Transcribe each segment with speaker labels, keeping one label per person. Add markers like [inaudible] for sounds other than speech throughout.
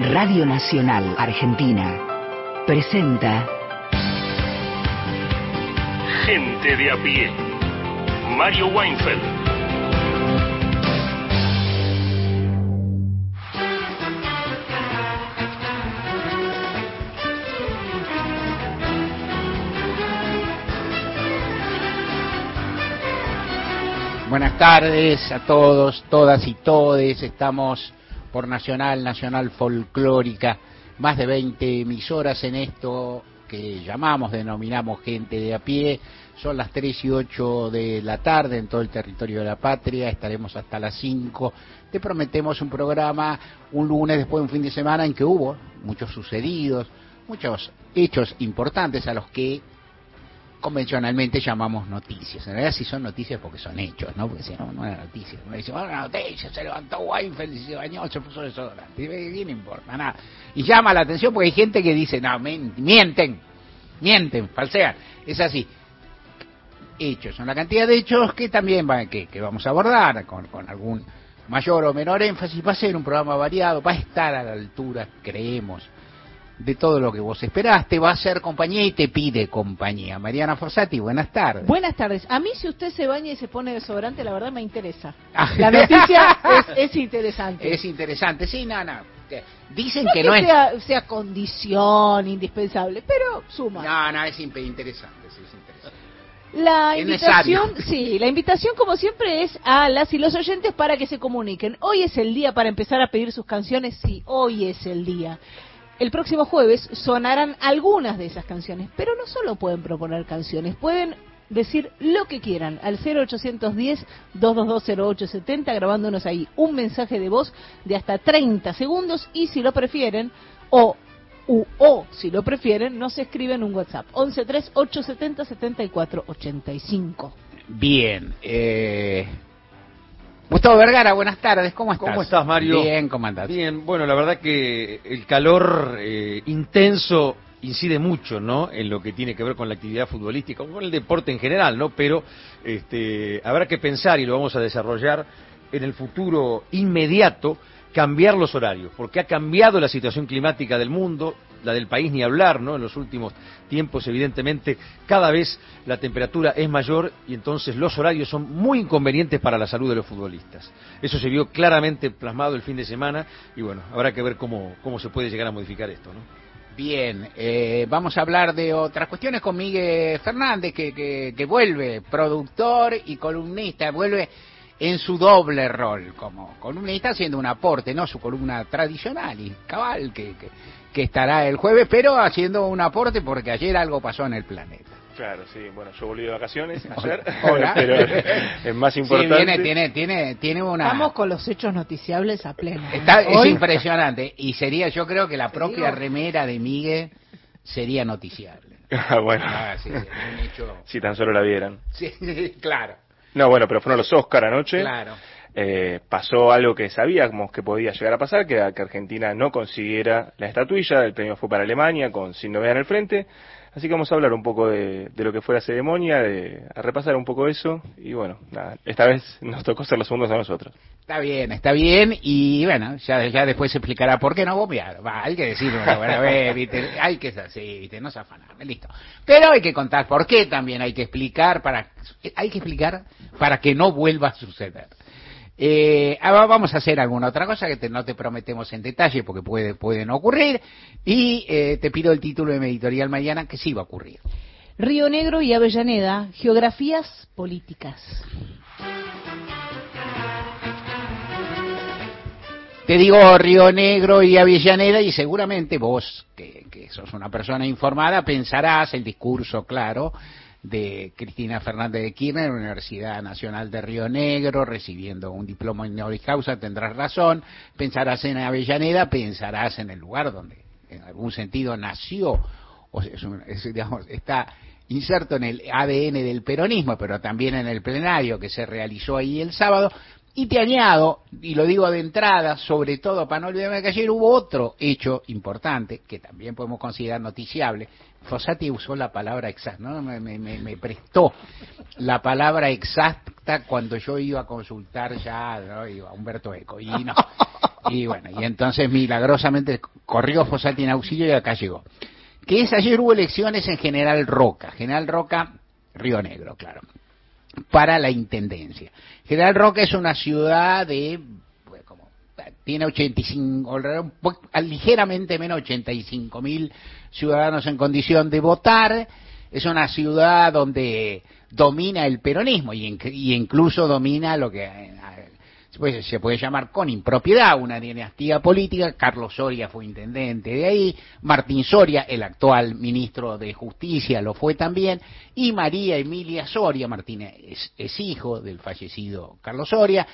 Speaker 1: Radio Nacional Argentina presenta
Speaker 2: Gente de a pie. Mario Weinfeld.
Speaker 3: Buenas tardes a todos, todas y todes. Estamos por Nacional, Nacional Folclórica. Más de 20 emisoras en esto que llamamos, denominamos gente de a pie. Son las 3 y 8 de la tarde en todo el territorio de la patria. Estaremos hasta las 5. Te prometemos un programa un lunes después de un fin de semana en que hubo muchos sucedidos, muchos hechos importantes a los que convencionalmente llamamos noticias. En realidad sí son noticias porque son hechos, ¿no? Porque si no, no era noticias. Uno dice, bueno, una noticia, se levantó Weinfeld y se bañó, se puso desodorante. ¿Qué no importa? Nada. Y llama la atención porque hay gente que dice, no, mienten, mienten, falsean. Es así. Hechos, son la cantidad de hechos que también va, que, que vamos a abordar con, con algún mayor o menor énfasis. Va a ser un programa variado, va a estar a la altura, creemos, de todo lo que vos esperaste, va a ser compañía y te pide compañía. Mariana Forzati, buenas tardes.
Speaker 4: Buenas tardes. A mí si usted se baña y se pone desodorante, la verdad me interesa. La noticia [laughs] es, interesante.
Speaker 3: Es interesante, sí, no, no. Dicen
Speaker 4: no
Speaker 3: que, no
Speaker 4: sea, es... sea condición indispensable, pero suma.
Speaker 3: No, no, es interesante, sí, es interesante.
Speaker 4: La invitación, sí, la invitación como siempre es a las y los oyentes para que se comuniquen. Hoy es el día para empezar a pedir sus canciones, sí, hoy es el día. El próximo jueves sonarán algunas de esas canciones, pero no solo pueden proponer canciones, pueden decir lo que quieran al 0810-2220870 grabándonos ahí un mensaje de voz de hasta 30 segundos y si lo prefieren o o si lo prefieren nos escriben un WhatsApp 1138707485.
Speaker 3: Bien, eh, Gustavo Vergara, buenas tardes, ¿cómo estás?
Speaker 5: ¿Cómo estás, Mario?
Speaker 3: Bien, ¿cómo andás?
Speaker 5: Bien, bueno, la verdad que el calor eh, intenso incide mucho, ¿no? En lo que tiene que ver con la actividad futbolística, con el deporte en general, ¿no? Pero este, habrá que pensar, y lo vamos a desarrollar en el futuro inmediato, cambiar los horarios, porque ha cambiado la situación climática del mundo, la del país ni hablar, ¿no? En los últimos tiempos, evidentemente, cada vez la temperatura es mayor y entonces los horarios son muy inconvenientes para la salud de los futbolistas. Eso se vio claramente plasmado el fin de semana y bueno, habrá que ver cómo, cómo se puede llegar a modificar esto, ¿no?
Speaker 3: Bien, eh, vamos a hablar de otras cuestiones con Miguel Fernández, que, que, vuelve, productor y columnista, vuelve en su doble rol como columnista haciendo un aporte, no su columna tradicional y cabal que, que, que estará el jueves, pero haciendo un aporte porque ayer algo pasó en el planeta.
Speaker 6: Claro, sí. Bueno, yo volví de vacaciones [laughs] ayer, [laughs] pero es más importante.
Speaker 3: Sí, viene, tiene, tiene, tiene una.
Speaker 4: Estamos con los hechos noticiables a pleno.
Speaker 3: Está, es impresionante y sería, yo creo que la propia remera de Miguel sería noticiable. [laughs]
Speaker 6: Ah, bueno. Ah, sí, hecho... Si tan solo la vieran.
Speaker 3: Sí, claro.
Speaker 6: No, bueno, pero fueron los Oscar anoche.
Speaker 3: Claro.
Speaker 6: Eh, pasó algo que sabíamos que podía llegar a pasar, que, que Argentina no consiguiera la estatuilla, el premio fue para Alemania con sin novedad en el frente, así que vamos a hablar un poco de, lo que fue la ceremonia, de, a repasar un poco eso, y bueno, nada, esta vez [laughs] nos tocó ser los segundos a nosotros.
Speaker 3: Está bien, está bien, y bueno, ya, ya después se explicará por qué no bombear, hay que decirlo, bueno, ver, ¿viste? hay que ser así, no se afanarme, listo. Pero hay que contar por qué también, hay que explicar para, hay que explicar para que no vuelva a suceder. Eh, ahora vamos a hacer alguna otra cosa que te, no te prometemos en detalle porque puede, puede no ocurrir. Y eh, te pido el título de mi editorial mañana que sí va a ocurrir.
Speaker 4: Río Negro y Avellaneda, geografías políticas.
Speaker 3: Te digo Río Negro y Avellaneda y seguramente vos, que, que sos una persona informada, pensarás el discurso, claro, de Cristina Fernández de Kirchner, Universidad Nacional de Río Negro, recibiendo un diploma en honoris causa, tendrás razón, pensarás en Avellaneda, pensarás en el lugar donde en algún sentido nació, o sea, es, digamos, está inserto en el ADN del peronismo, pero también en el plenario que se realizó ahí el sábado, y te añado, y lo digo de entrada, sobre todo para no olvidarme que ayer hubo otro hecho importante, que también podemos considerar noticiable, Fossati usó la palabra exacta, ¿no? Me, me, me, prestó la palabra exacta cuando yo iba a consultar ya iba a Humberto Eco. Y no, Y bueno, y entonces milagrosamente corrió Fossati en auxilio y acá llegó. Que es ayer hubo elecciones en General Roca. General Roca, Río Negro, claro. Para la intendencia. General Roca es una ciudad de pues, como, tiene 85, ligeramente menos 85 mil ciudadanos en condición de votar. Es una ciudad donde domina el peronismo y, incluso domina lo que pues, se puede llamar con impropiedad una dinastía política. Carlos Soria fue intendente de ahí, Martín Soria, el actual ministro de Justicia, lo fue también, y María Emilia Soria, Martín es hijo del fallecido Carlos Soria,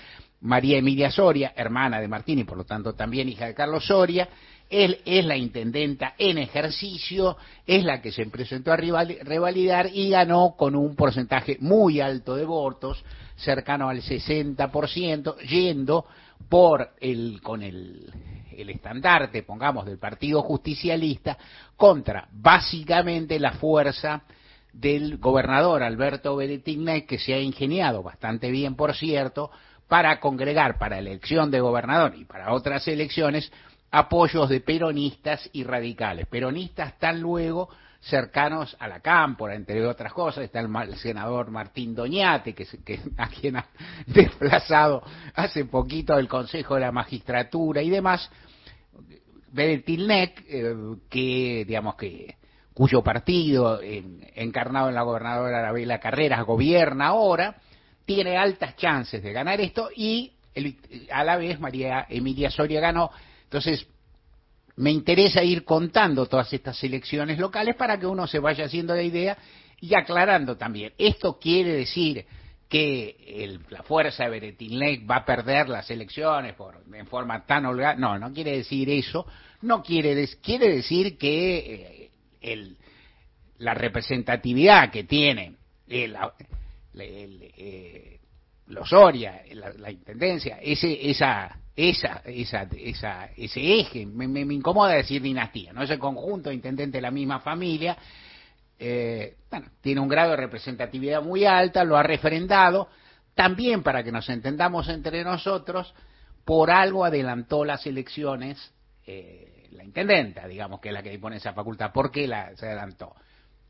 Speaker 3: María Emilia Soria, hermana de Martín y por lo tanto también hija de Carlos Soria, él es la intendenta en ejercicio, es la que se presentó a revalidar y ganó con un porcentaje muy alto de votos, cercano al 60%, yendo por el, con el, el estandarte, pongamos, del Partido Justicialista contra básicamente la fuerza del gobernador Alberto Beretignac, que se ha ingeniado bastante bien, por cierto, para congregar para elección de gobernador y para otras elecciones apoyos de peronistas y radicales. Peronistas tan luego cercanos a la cámpora, entre otras cosas, está el, senador Martín Doñate, que, que, [laughs] a quien ha desplazado hace poquito del Consejo de la Magistratura y demás, Beretilnec, eh, que digamos que cuyo partido, encarnado en la gobernadora Arabela Carreras, gobierna ahora, tiene altas chances de ganar esto y a la vez María Emilia Soria ganó. Entonces, me interesa ir contando todas estas elecciones locales para que uno se vaya haciendo la idea y aclarando también. Esto quiere decir que la fuerza de Beretinlec va a perder las elecciones por, en forma tan holgada. No, no quiere decir eso. No quiere, quiere decir que eh, la representatividad que tiene el, eh, los Soria, la, intendencia, ese, esa esa, esa, esa, ese eje. Me, incomoda decir dinastía, ¿no? Ese conjunto de intendentes de la misma familia, eh, bueno, tiene un grado de representatividad muy alta, lo ha refrendado. También, para que nos entendamos entre nosotros, por algo adelantó las elecciones eh, la intendenta, digamos, que es la que dispone esa facultad. ¿Por qué la, se adelantó?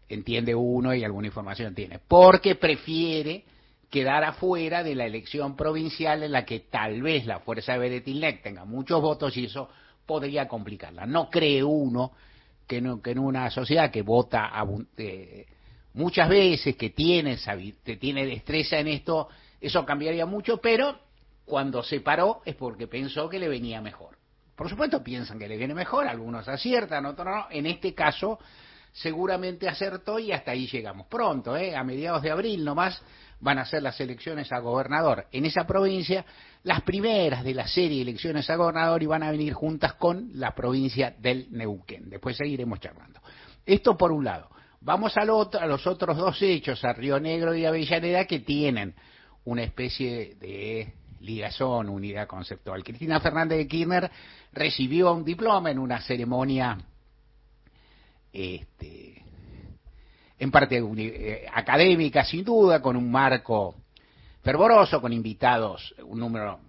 Speaker 3: Entiende uno y alguna información tiene. Porque prefiere quedar afuera de la elección provincial en la que tal vez la fuerza de Beretilnec tenga muchos votos y eso podría complicarla. No cree uno que, en una sociedad que vota eh, muchas veces, que tiene, que tiene destreza en esto, eso cambiaría mucho, pero cuando se paró es porque pensó que le venía mejor. Por supuesto piensan que le viene mejor, algunos aciertan, otros no. En este caso seguramente acertó y hasta ahí llegamos. Pronto, ¿eh? a mediados de abril nomás van a ser las elecciones a gobernador en esa provincia, las primeras de la serie de elecciones a gobernador y van a venir juntas con la provincia del Neuquén. Después seguiremos charlando. Esto por un lado. Vamos a los otros dos hechos, a Río Negro y Avellaneda, que tienen una especie de ligazón, unidad conceptual. Cristina Fernández de Kirchner recibió un diploma en una ceremonia este, en parte eh, académica, sin duda, con un marco fervoroso, con invitados, un número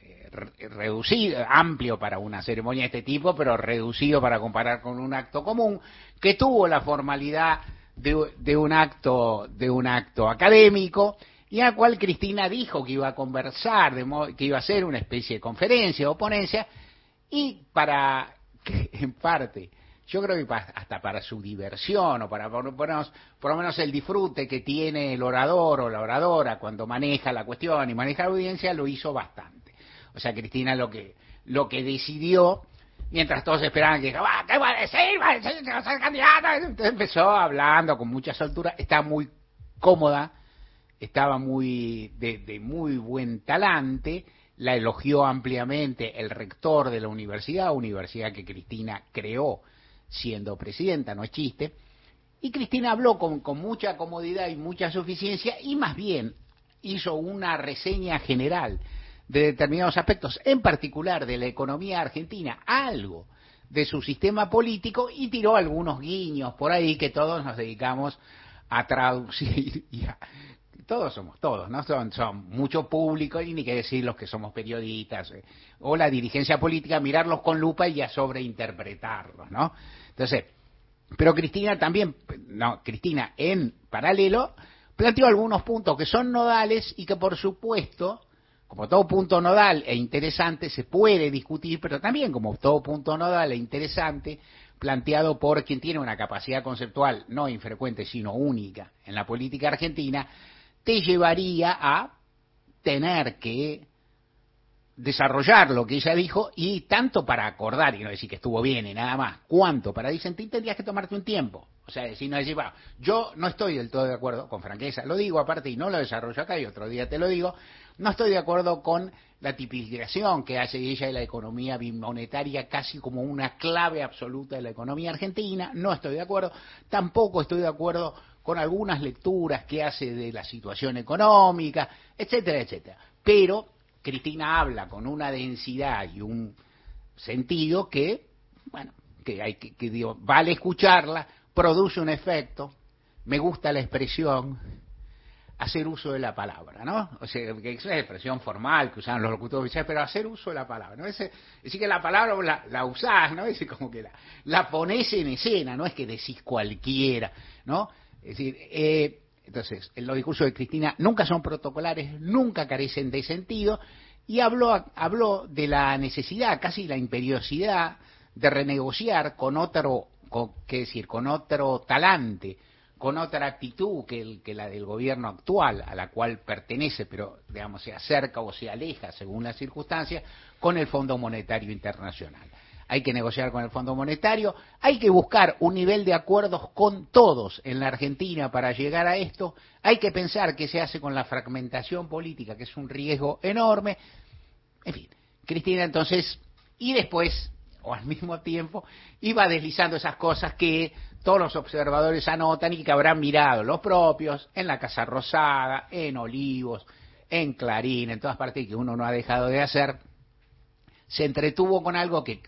Speaker 3: eh, reducido, amplio para una ceremonia de este tipo, pero reducido para comparar con un acto común, que tuvo la formalidad de, un acto de un acto académico y al cual Cristina dijo que iba a conversar, que iba a hacer una especie de conferencia o ponencia, y para que en parte yo creo que hasta para su diversión o para por, lo menos el disfrute que tiene el orador o la oradora cuando maneja la cuestión y maneja la audiencia, lo hizo bastante. O sea, Cristina lo que, lo que decidió, mientras todos esperaban que va, ¿qué va a decir? ¿Va a decir que va a ser candidata? Entonces empezó hablando con mucha soltura, está muy cómoda, estaba muy de, de muy buen talante, la elogió ampliamente el rector de la universidad, universidad que Cristina creó siendo presidenta, no es chiste, y Cristina habló con, mucha comodidad y mucha suficiencia y más bien hizo una reseña general de determinados aspectos, en particular de la economía argentina, algo de su sistema político y tiró algunos guiños por ahí que todos nos dedicamos a traducir [laughs] y a todos somos todos, ¿no? Son, son mucho público y ni que decir los que somos periodistas eh, o la dirigencia política, mirarlos con lupa y ya sobreinterpretarlos, ¿no? Entonces, pero Cristina también, no, Cristina en paralelo planteó algunos puntos que son nodales y que por supuesto, como todo punto nodal e interesante, se puede discutir, pero también como todo punto nodal e interesante, planteado por quien tiene una capacidad conceptual no infrecuente, sino única en la política argentina, te llevaría a tener que desarrollar lo que ella dijo y tanto para acordar y no decir que estuvo bien y nada más, cuanto para disentir tendrías que tomarte un tiempo. O sea, decir, no decir, bueno, yo no estoy del todo de acuerdo, con franqueza, lo digo aparte y no lo desarrollo acá y otro día te lo digo, no estoy de acuerdo con la tipificación que hace ella de la economía bimonetaria casi como una clave absoluta de la economía argentina, no estoy de acuerdo, tampoco estoy de acuerdo con algunas lecturas que hace de la situación económica, etcétera, etcétera. Pero Cristina habla con una densidad y un sentido que, bueno, que hay que, que digo, vale escucharla, produce un efecto, me gusta la expresión, hacer uso de la palabra, ¿no? O sea, que es una expresión formal que usan los locutores pero hacer uso de la palabra, ¿no? Es decir, que la palabra la, la usás, ¿no? Es como que la, la pones en escena, no es que decís cualquiera, ¿no? Es decir, eh, entonces, los discursos de Cristina nunca son protocolares, nunca carecen de sentido, y habló, habló de la necesidad, casi la imperiosidad, de renegociar con otro, con, ¿qué decir?, con otro talante, con otra actitud que, el, que la del gobierno actual, a la cual pertenece, pero digamos se acerca o se aleja según las circunstancias, con el Fondo Monetario Internacional hay que negociar con el Fondo Monetario, hay que buscar un nivel de acuerdos con todos en la Argentina para llegar a esto, hay que pensar qué se hace con la fragmentación política, que es un riesgo enorme, en fin, Cristina entonces, y después, o al mismo tiempo, iba deslizando esas cosas que todos los observadores anotan y que habrán mirado los propios en la Casa Rosada, en Olivos, en Clarín, en todas partes que uno no ha dejado de hacer, se entretuvo con algo que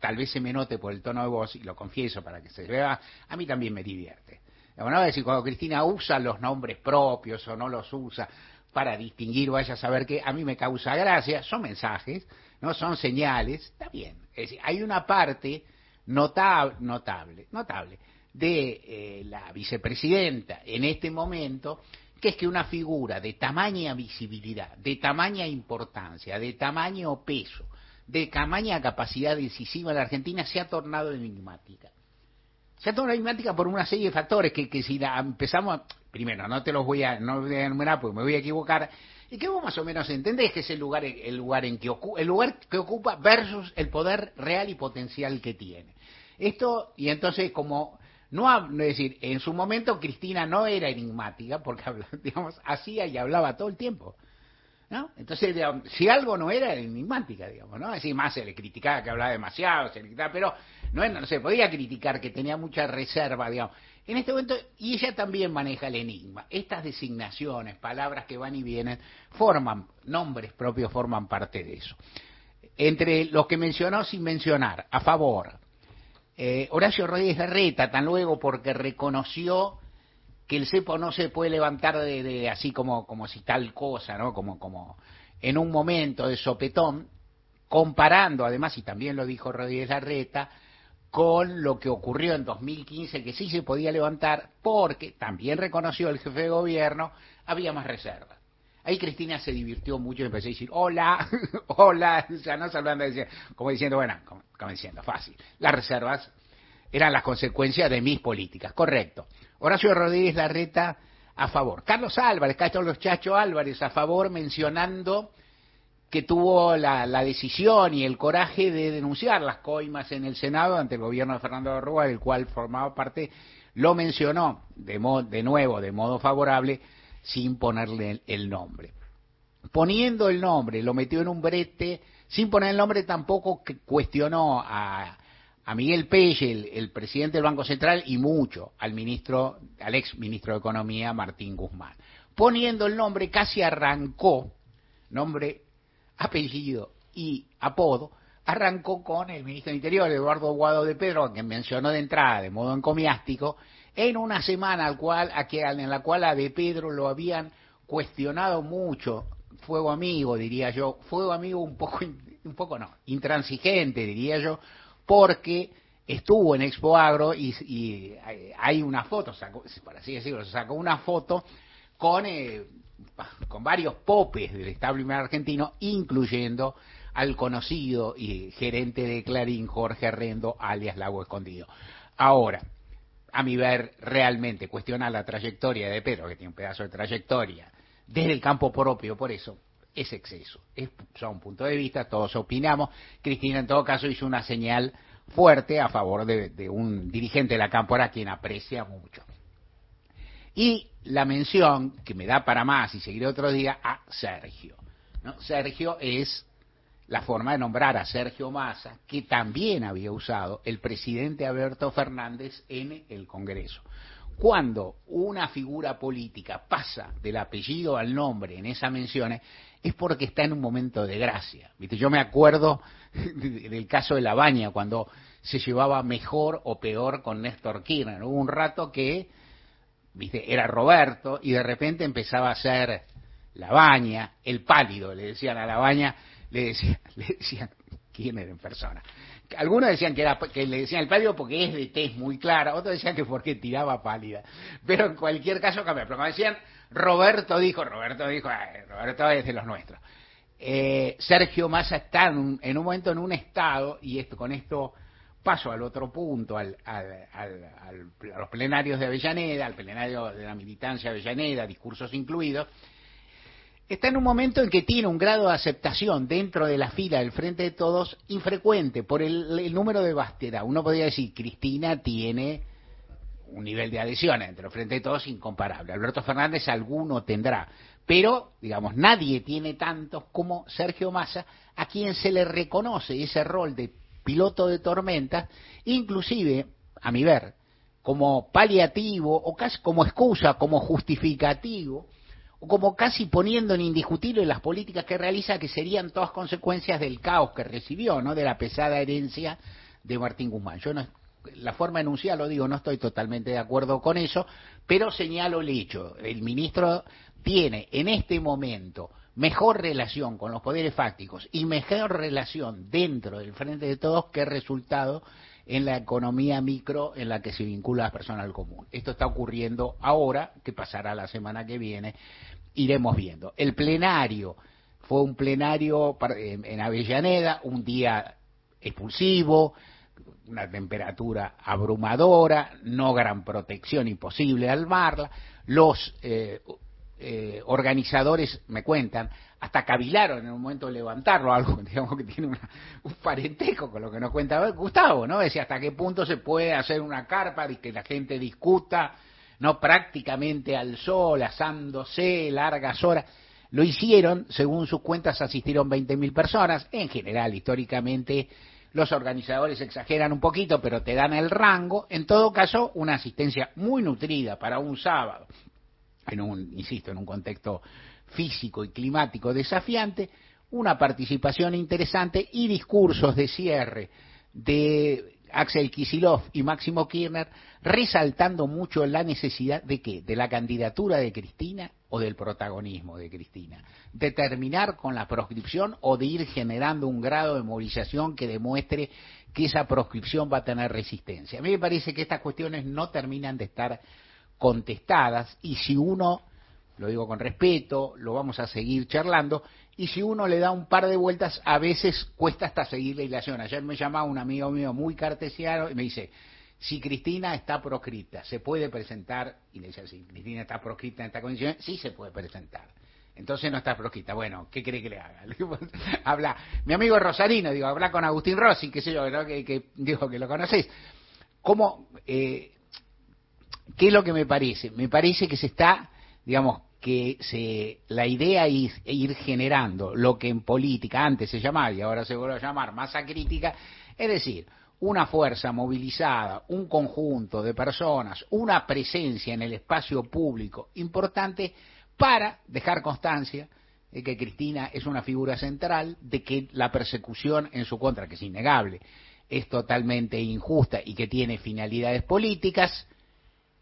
Speaker 3: tal vez se me note por el tono de voz, y lo confieso para que se vea, a mí también me divierte. Bueno, decir, cuando Cristina usa los nombres propios o no los usa para distinguir, vaya a saber que a mí me causa gracia, son mensajes, no son señales, está bien. Es decir, hay una parte notable, notable, notable de eh, la vicepresidenta en este momento, que es que una figura de tamaña visibilidad, de tamaña importancia, de tamaño peso, de tamaña capacidad decisiva en la Argentina se ha tornado enigmática. Se ha tornado enigmática por una serie de factores que, que si la empezamos, primero, no te los voy a, no voy a enumerar porque me voy a equivocar, y que vos más o menos entendés que es el lugar, el lugar en que ocupa, el lugar que ocupa versus el poder real y potencial que tiene. Esto, y entonces como no, es decir, en su momento Cristina no era enigmática porque [laughs] digamos, hacía y hablaba todo el tiempo. ¿No? Entonces, si algo no era, enigmática, digamos, ¿no? Decir, más se le criticaba que hablaba demasiado, se le criticaba, pero no, no se podía criticar que tenía mucha reserva, digamos. En este momento, y ella también maneja el enigma. Estas designaciones, palabras que van y vienen, forman, nombres propios forman parte de eso. Entre los que mencionó sin mencionar, a favor, eh, Horacio Rodríguez Larreta, tan luego porque reconoció que el cepo no se puede levantar de, así como, como si tal cosa, ¿no? Como, como en un momento de sopetón, comparando además, y también lo dijo Rodríguez Larreta, con lo que ocurrió en 2015, que sí se podía levantar, porque también reconoció el jefe de gobierno, había más reservas. Ahí Cristina se divirtió mucho y empezó a decir, hola, [laughs] hola, [laughs] sea, no hablando, como diciendo, bueno, como diciendo, fácil, las reservas eran las consecuencias de mis políticas, correcto. Horacio Rodríguez Larreta a favor. Carlos Álvarez, los Chacho Álvarez a favor, mencionando que tuvo la, decisión y el coraje de denunciar las coimas en el Senado ante el gobierno de Fernando Rúa, del cual formaba parte, lo mencionó de, de nuevo, de modo favorable, sin ponerle el nombre. Poniendo el nombre, lo metió en un brete, sin poner el nombre tampoco cuestionó a, a Miguel Pelle, el, presidente del Banco Central, y mucho al ministro, al ex ministro de Economía, Martín Guzmán. Poniendo el nombre, casi arrancó, nombre, apellido y apodo, arrancó con el ministro del Interior, Eduardo Guado de Pedro, que mencionó de entrada, de modo encomiástico, en una semana al cual, en la cual a De Pedro lo habían cuestionado mucho, fuego amigo, diría yo, fuego amigo un poco, un poco no, intransigente, diría yo, porque estuvo en Expo Agro y, hay una foto, sacó, por así decirlo, sacó una foto con, eh, con varios popes del establishment argentino, incluyendo al conocido y gerente de Clarín, Jorge Arrendo, alias Lago Escondido. Ahora, a mi ver, realmente cuestionar la trayectoria de Pedro, que tiene un pedazo de trayectoria, desde el campo propio, por eso, es exceso. Es son un punto de vista, todos opinamos. Cristina, en todo caso, hizo una señal fuerte a favor de, un dirigente de la Cámpora quien aprecia mucho. Y la mención, que me da para más y seguiré otro día, a Sergio. Sergio es la forma de nombrar a Sergio Massa, que también había usado el presidente Alberto Fernández en el Congreso. Cuando una figura política pasa del apellido al nombre en esa mención, es porque está en un momento de gracia. ¿Viste? Yo me acuerdo [laughs] del caso de La Baña, cuando se llevaba mejor o peor con Néstor Kirchner. Hubo un rato que ¿viste? era Roberto y de repente empezaba a ser La Baña, el pálido, le decían a La Baña, le decían, [laughs] le decían era en persona. Algunos decían que, era, que le decían el pálido porque es de tez muy clara, otros decían que porque tiraba pálida. Pero en cualquier caso cambia. Pero como decían, Roberto dijo, Roberto dijo, Roberto es de los nuestros. Eh, Sergio Massa está en un, en un, momento en un estado, y esto con esto paso al otro punto, al, al, a los plenarios de Avellaneda, al plenario de la militancia Avellaneda, discursos incluidos, está en un momento en que tiene un grado de aceptación dentro de la fila del Frente de Todos infrecuente por el, número de bastera. Uno podría decir, Cristina tiene un nivel de adhesión entre Frente de Todos incomparable. Alberto Fernández alguno tendrá, pero, digamos, nadie tiene tantos como Sergio Massa, a quien se le reconoce ese rol de piloto de tormenta, inclusive, a mi ver, como paliativo o casi como excusa, como justificativo o como casi poniendo en indiscutible las políticas que realiza, que serían todas consecuencias del caos que recibió, ¿no? de la pesada herencia de Martín Guzmán. Yo no, la forma enunciada lo digo, no estoy totalmente de acuerdo con eso, pero señalo el hecho. El ministro tiene en este momento mejor relación con los poderes fácticos y mejor relación dentro del frente de todos que resultado en la economía micro en la que se vincula la persona al común. Esto está ocurriendo ahora, que pasará la semana que viene, iremos viendo. El plenario fue un plenario en Avellaneda, un día expulsivo, una temperatura abrumadora, no gran protección, imposible armarla. Los eh, eh, organizadores me cuentan, hasta cavilaron en un momento de levantarlo, algo [laughs] digamos que tiene un parentesco con lo que nos cuenta Gustavo, ¿no? Decía hasta qué punto se puede hacer una carpa y que la gente discuta, no prácticamente al sol, asándose largas horas. Lo hicieron, según sus cuentas asistieron 20.000 personas, en general, históricamente los organizadores exageran un poquito, pero te dan el rango. En todo caso, una asistencia muy nutrida para un sábado, en un, insisto, en un contexto físico y climático desafiante, una participación interesante y discursos de cierre de Axel Kisilov y Máximo Kirchner resaltando mucho la necesidad de qué? De la candidatura de Cristina o del protagonismo de Cristina. De terminar con la proscripción o de ir generando un grado de movilización que demuestre que esa proscripción va a tener resistencia. A mí me parece que estas cuestiones no terminan de estar contestadas y si uno, lo digo con respeto, lo vamos a seguir charlando, y si uno le da un par de vueltas, a veces cuesta hasta seguir la ilación. Ayer me llamaba un amigo mío muy cartesiano y me dice, si Cristina está proscrita, ¿se puede presentar? Y le decía, si Cristina está proscrita en esta condición, sí se puede presentar. Entonces no está proscrita. Bueno, ¿qué cree que le haga? [laughs] habla, mi amigo Rosarino, digo, habla con Agustín Rossi, qué sé yo, que, que, digo que lo conocéis. ¿Cómo, eh, ¿Qué es lo que me parece? Me parece que se está, digamos, que se, la idea es ir generando lo que en política antes se llamaba y ahora se vuelve a llamar masa crítica, es decir, una fuerza movilizada, un conjunto de personas, una presencia en el espacio público importante para dejar constancia de que Cristina es una figura central, de que la persecución en su contra, que es innegable, es totalmente injusta y que tiene finalidades políticas,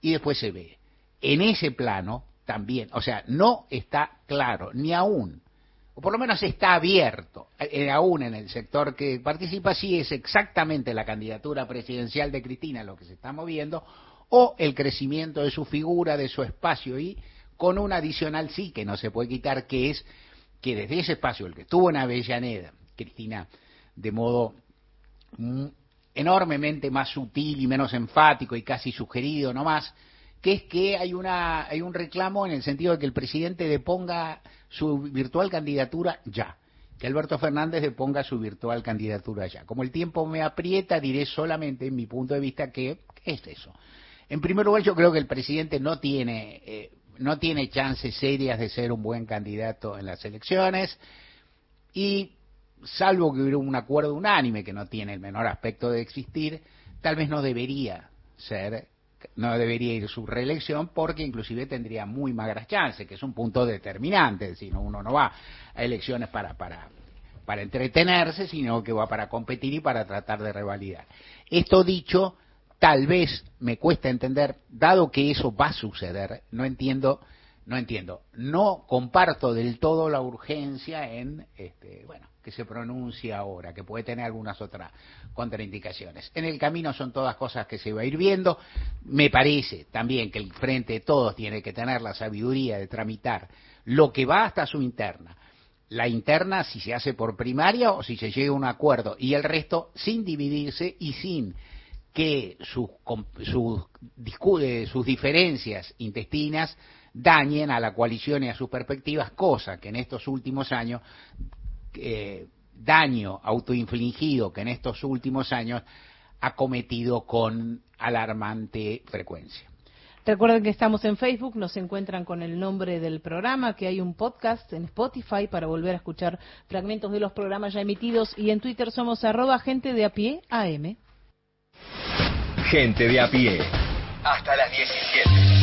Speaker 3: y después se ve. En ese plano también, o sea, no está claro, ni aún, o por lo menos está abierto, eh, aún en el sector que participa, si es exactamente la candidatura presidencial de Cristina lo que se está moviendo, o el crecimiento de su figura, de su espacio, y con un adicional sí que no se puede quitar, que es que desde ese espacio, el que estuvo en Avellaneda, Cristina, de modo mm, enormemente más sutil y menos enfático y casi sugerido nomás, que es que hay, una, hay un reclamo en el sentido de que el presidente deponga su virtual candidatura ya, que Alberto Fernández deponga su virtual candidatura ya. Como el tiempo me aprieta, diré solamente en mi punto de vista que es eso. En primer lugar, yo creo que el presidente no tiene, eh, no tiene chances serias de ser un buen candidato en las elecciones y salvo que hubiera un acuerdo unánime que no tiene el menor aspecto de existir, tal vez no debería ser no debería ir su reelección porque inclusive tendría muy magras chances, que es un punto determinante, es decir, uno no va a elecciones para, para, para entretenerse, sino que va para competir y para tratar de revalidar. Esto dicho, tal vez me cuesta entender, dado que eso va a suceder, no entiendo, no entiendo, no comparto del todo la urgencia en, este, bueno, que se pronuncia ahora, que puede tener algunas otras contraindicaciones. En el camino son todas cosas que se va a ir viendo. Me parece también que el Frente de Todos tiene que tener la sabiduría de tramitar lo que va hasta su interna. La interna si se hace por primaria o si se llega a un acuerdo y el resto sin dividirse y sin que sus, sus, sus diferencias intestinas dañen a la coalición y a sus perspectivas, cosa que en estos últimos años eh, daño autoinfligido que en estos últimos años ha cometido con alarmante frecuencia.
Speaker 4: Recuerden que estamos en Facebook, nos encuentran con el nombre del programa, que hay un podcast en Spotify para volver a escuchar fragmentos de los programas ya emitidos y en Twitter somos arroba gente de a pie AM.
Speaker 7: Gente de a pie. Hasta las 17.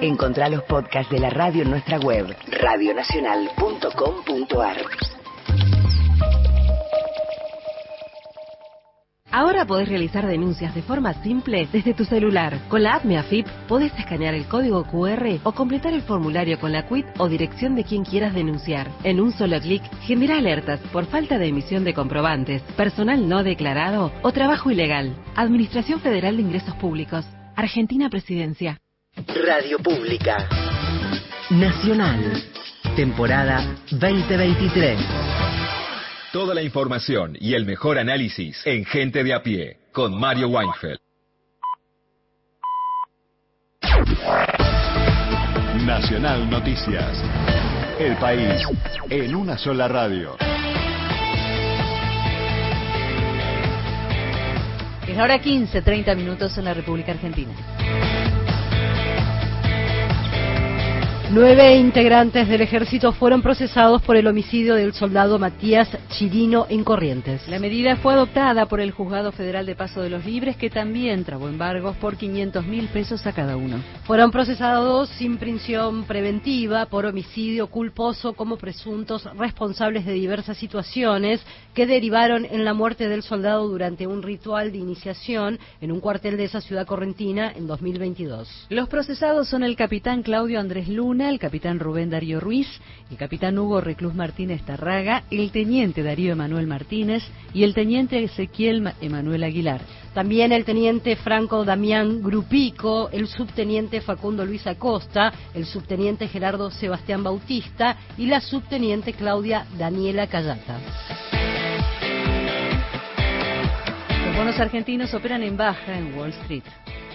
Speaker 1: Encontrá los podcasts de la radio en nuestra web, radionacional.com.ar.
Speaker 8: Ahora podés realizar denuncias de forma simple desde tu celular. Con la app MeAFIP podés escanear el código QR o completar el formulario con la quit o dirección de quien quieras denunciar. En un solo clic, genera alertas por falta de emisión de comprobantes, personal no declarado o trabajo ilegal. Administración Federal de Ingresos Públicos. Argentina Presidencia.
Speaker 1: Radio Pública. Nacional. Temporada 2023.
Speaker 7: Toda la información y el mejor análisis en Gente de a pie con Mario Weinfeld. Nacional Noticias. El país en una sola radio.
Speaker 4: Es ahora 15, 30 minutos en la República Argentina. Nueve integrantes del ejército fueron procesados por el homicidio del soldado Matías Chirino en Corrientes. La medida fue adoptada por el Juzgado Federal de Paso de los Libres, que también trabó embargos por 500 mil pesos a cada uno. Fueron procesados sin prisión preventiva por homicidio culposo como presuntos responsables de diversas situaciones que derivaron en la muerte del soldado durante un ritual de iniciación en un cuartel de esa ciudad correntina en 2022. Los procesados son el capitán Claudio Andrés Luna, el capitán Rubén Darío Ruiz, el capitán Hugo Reclus Martínez Tarraga, el teniente Darío Emanuel Martínez y el teniente Ezequiel Emanuel Aguilar. También el teniente Franco Damián Grupico, el subteniente Facundo Luis Acosta, el subteniente Gerardo Sebastián Bautista y la subteniente Claudia Daniela Callata. Los bonos argentinos operan en baja en Wall Street.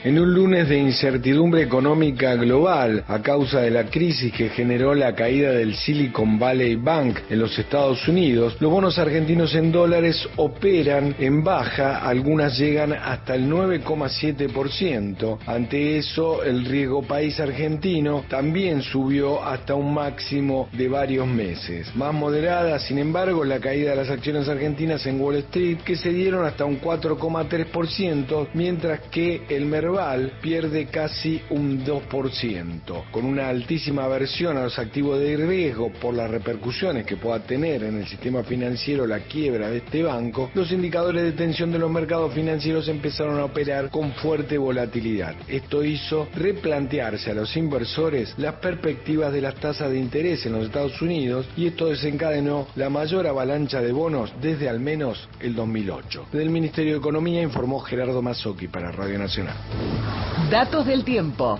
Speaker 9: En un lunes de incertidumbre económica global a causa de la crisis que generó la caída del Silicon Valley Bank en los Estados Unidos, los bonos argentinos en dólares operan en baja, algunas llegan hasta el 9,7%. Ante eso, el riesgo país argentino también subió hasta un máximo de varios meses. Más moderada, sin embargo, la caída de las acciones argentinas en Wall Street, que se dieron hasta un 4,3%, mientras que el mercado pierde casi un 2%, con una altísima aversión a los activos de riesgo por las repercusiones que pueda tener en el sistema financiero la quiebra de este banco, los indicadores de tensión de los mercados financieros empezaron a operar con fuerte volatilidad. Esto hizo replantearse a los inversores las perspectivas de las tasas de interés en los Estados Unidos y esto desencadenó la mayor avalancha de bonos desde al menos el 2008. Del Ministerio de Economía informó Gerardo Mazzocchi para Radio Nacional.
Speaker 10: Datos del tiempo.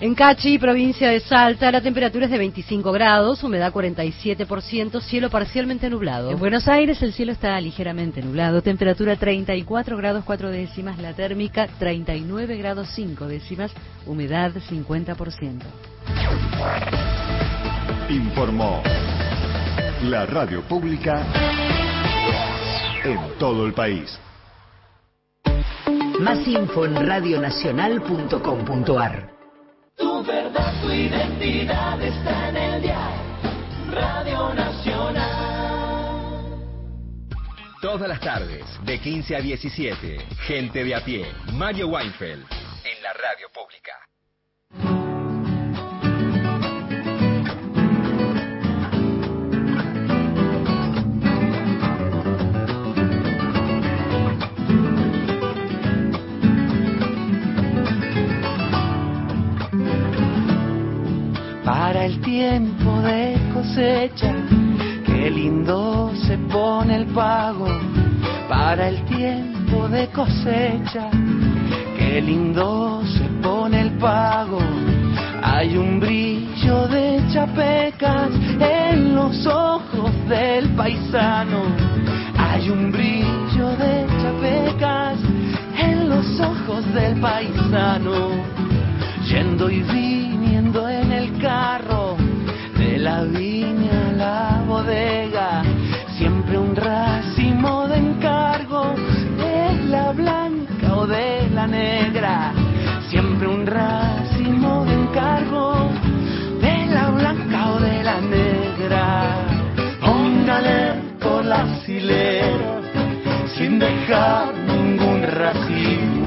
Speaker 10: En Cachi, provincia de Salta, la temperatura es de 25 grados, humedad 47%, cielo parcialmente nublado.
Speaker 11: En Buenos Aires el cielo está ligeramente nublado, temperatura 34 grados 4 décimas, la térmica 39 grados 5 décimas, humedad 50%.
Speaker 12: Informó la radio pública en todo el país.
Speaker 1: Más info en radionacional.com.ar
Speaker 13: tu verdad, tu identidad está en el diario Radio Nacional.
Speaker 7: Todas las tardes, de 15 a 17, gente de a pie, Mario Weinfeld, en la radio pública.
Speaker 13: Para el tiempo de cosecha. Qué lindo se pone el pago para el tiempo de cosecha. Qué lindo se pone el pago. Hay un brillo de chapecas en los ojos del paisano. Hay un brillo de chapecas en los ojos del paisano. Yendo y viniendo en de la viña a la bodega, siempre un racimo de encargo, de la blanca o de la negra, siempre un racimo de encargo, de la blanca o de la negra. Póngale por las hileras, sin dejar ningún racimo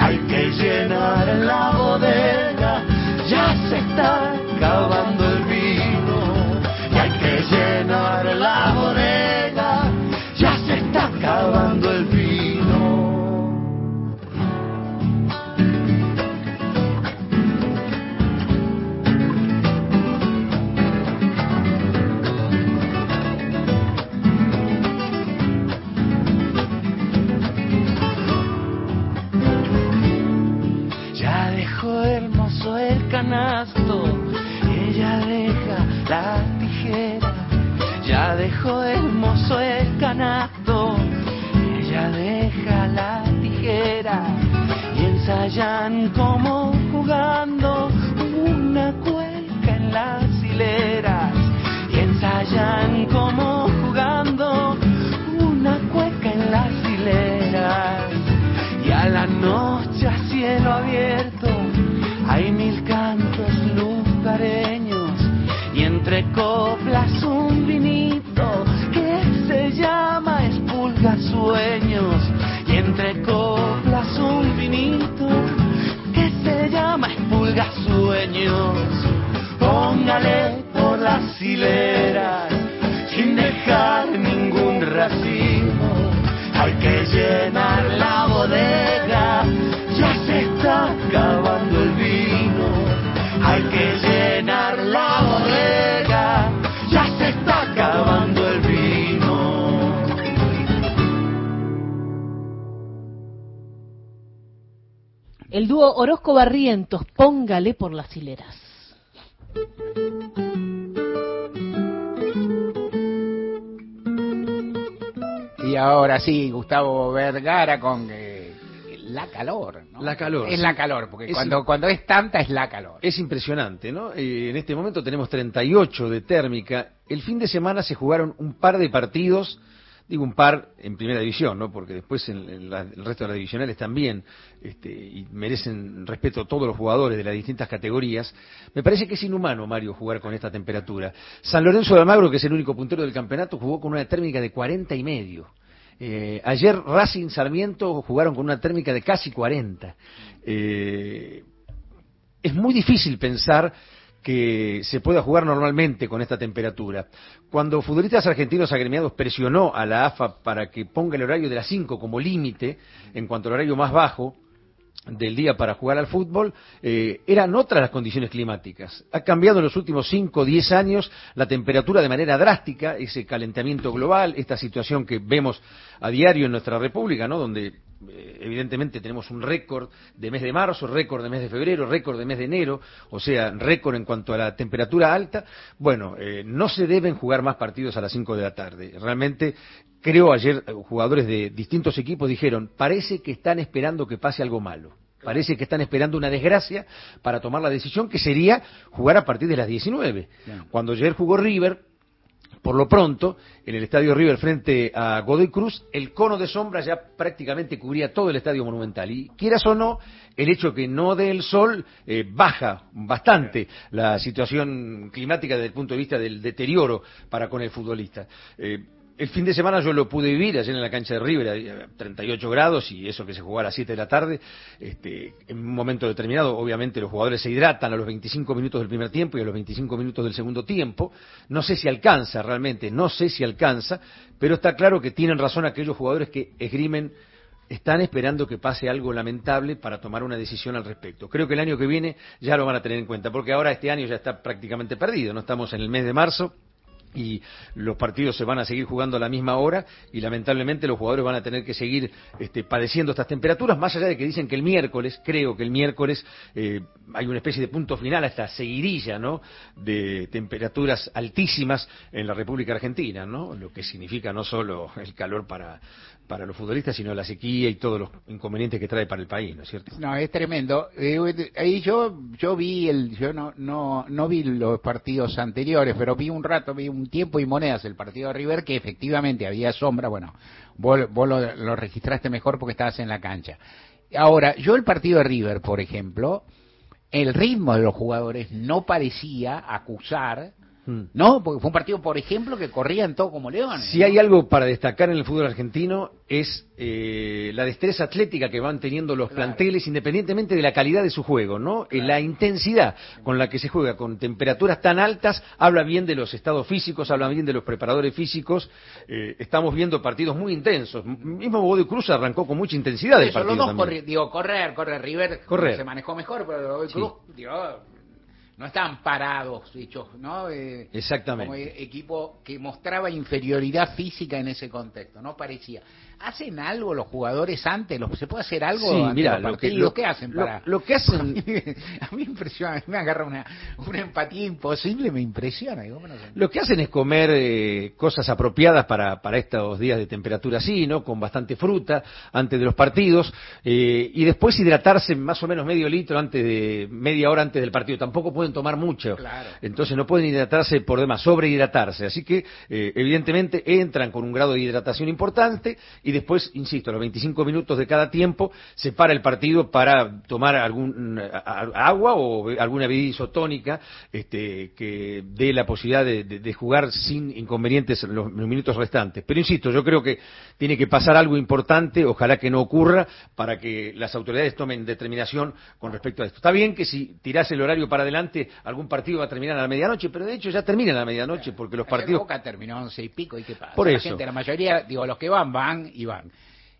Speaker 13: hay que llenar la bodega, ya se está acabando el vino. Y hay que llenar la bodega, ella deja la tijera. Ya dejó hermoso el canasto, ella deja la tijera. Y ensayan como jugando una cueca en las hileras. Y ensayan como jugando una cueca en las hileras. Y a la noche a cielo abierto hay mil cantos lugareños y entre coplas un vinito que se llama Espulga Sueños y entre coplas un vinito que se llama Espulga Sueños. Póngale por las hileras sin dejar ningún racimo. Hay que llenar la El
Speaker 4: dúo Orozco Barrientos, póngale por las hileras.
Speaker 3: Y ahora sí, Gustavo Vergara con eh, la calor. ¿no?
Speaker 5: La calor.
Speaker 3: Es
Speaker 5: sí.
Speaker 3: la calor, porque
Speaker 5: Es
Speaker 3: cuando, cuando es tanta es la calor.
Speaker 5: Es impresionante, ¿no? Eh, en este momento tenemos 38 de térmica. El fin de semana se jugaron un par de partidos, digo un par en primera división, ¿no? Porque después en, en el resto de las divisionales también, este, y merecen respeto todos los jugadores de las distintas categorías. Me parece que es inhumano, Mario, jugar con esta temperatura. San Lorenzo de Almagro, que es el único puntero del campeonato, jugó con una térmica de 40 y medio. Eh, ayer Racing Sarmiento jugaron con una térmica de casi 40. Eh, es muy difícil pensar que se pueda jugar normalmente con esta temperatura. Cuando futbolistas argentinos agremiados presionó a la AFA para que ponga el horario de las 5 como límite en cuanto al horario más bajo, del día para jugar al fútbol, eh, eran otras las condiciones climáticas. Ha cambiado en los últimos 5 o 10 años la temperatura de manera drástica, ese calentamiento global, esta situación que vemos a diario en nuestra República, ¿no? donde eh, evidentemente tenemos un récord de mes de marzo, récord de mes de febrero, récord de mes de enero, o sea, récord en cuanto a la temperatura alta. Bueno, eh, no se deben jugar más partidos a las 5 de la tarde. Realmente creo ayer eh, jugadores de distintos equipos dijeron, parece que están esperando que pase algo malo. Parece que están esperando una desgracia para tomar la decisión que sería jugar a partir de las 19. Cuando ayer jugó River, por lo pronto, en el Estadio River frente a Godoy Cruz, el cono de sombra ya prácticamente cubría todo el Estadio Monumental. Y quieras o no, el hecho que no dé el sol eh, baja bastante la situación climática desde el punto de vista del deterioro para con el futbolista. Eh, el fin de semana yo lo pude vivir ayer en la cancha de River, 38 grados y eso que se jugó a las 7 de la tarde. Este, en un momento determinado, obviamente, los jugadores se hidratan a los 25 minutos del primer tiempo y a los 25 minutos del segundo tiempo. No sé si alcanza realmente, no sé si alcanza, pero está claro que tienen razón aquellos jugadores que esgrimen están esperando que pase algo lamentable para tomar una decisión al respecto. Creo que el año que viene ya lo van a tener en cuenta, porque ahora este año ya está prácticamente perdido, no estamos en el mes de marzo y los partidos se van a seguir jugando a la misma hora y lamentablemente los jugadores van a tener que seguir este, padeciendo estas temperaturas, más allá de que dicen que el miércoles, creo que el miércoles eh, hay una especie de punto final a esta seguidilla ¿no? de temperaturas altísimas en la República Argentina, ¿no? lo que significa no solo el calor para, para los futbolistas, sino la sequía y todos los inconvenientes que trae para el país, ¿no es cierto?
Speaker 3: No, es tremendo. Eh, ahí yo yo vi el yo no no no vi los partidos anteriores, pero vi un rato, vi un tiempo y monedas el partido de River que efectivamente había sombra, bueno, vos, vos lo, lo registraste mejor porque estabas en la cancha. Ahora, yo el partido de River, por ejemplo, el ritmo de los jugadores no parecía acusar. No, porque fue un partido, por ejemplo, que corrían todo como leones.
Speaker 5: Si hay algo para destacar en el fútbol argentino es eh, la destreza atlética que van teniendo los planteles, independientemente de la calidad de su juego, ¿no? Eh, la intensidad con la que se juega, con temperaturas tan altas, habla bien de los estados físicos, habla bien de los preparadores físicos. Eh, estamos viendo partidos muy intensos. Mismo Godoy Cruz arrancó con mucha intensidad el partido.
Speaker 3: Los dos digo, correr, correr, River correr. se manejó mejor, pero Godoy Cruz, no estaban parados, dicho, ¿no?
Speaker 5: Eh, Exactamente.
Speaker 3: Como equipo que mostraba inferioridad física en ese contexto, ¿no parecía. ¿Hacen algo los jugadores antes? ¿Se puede hacer algo?
Speaker 5: Sí, mira,
Speaker 3: lo
Speaker 5: que,
Speaker 3: lo, que hacen para...
Speaker 5: Lo, que hacen... [laughs]
Speaker 3: a mí me impresiona, me agarra una, una empatía imposible, me impresiona.
Speaker 5: lo que hacen es comer eh, cosas apropiadas para, para estos días de temperatura así, ¿no? Con bastante fruta antes de los partidos eh, y después hidratarse más o menos medio litro antes de media hora antes del partido. Tampoco pueden tomar mucho. Entonces no pueden hidratarse por demás, sobrehidratarse. Así que eh, evidentemente entran con un grado de hidratación importante y y después, insisto, a los 25 minutos de cada tiempo se para el partido para tomar algún agua o alguna bebida isotónica este, que dé la posibilidad de, jugar sin inconvenientes los, los, minutos restantes. Pero insisto, yo creo que tiene que pasar algo importante, ojalá que no ocurra, para que las autoridades tomen determinación con respecto a esto. Está bien que si tirás el horario para adelante, algún partido va a terminar a la medianoche, pero de hecho ya termina a la medianoche porque los partidos...
Speaker 3: Boca terminó once y pico, ¿y qué pasa?
Speaker 5: Por
Speaker 3: la. Gente, la mayoría, digo, los que van, van y van.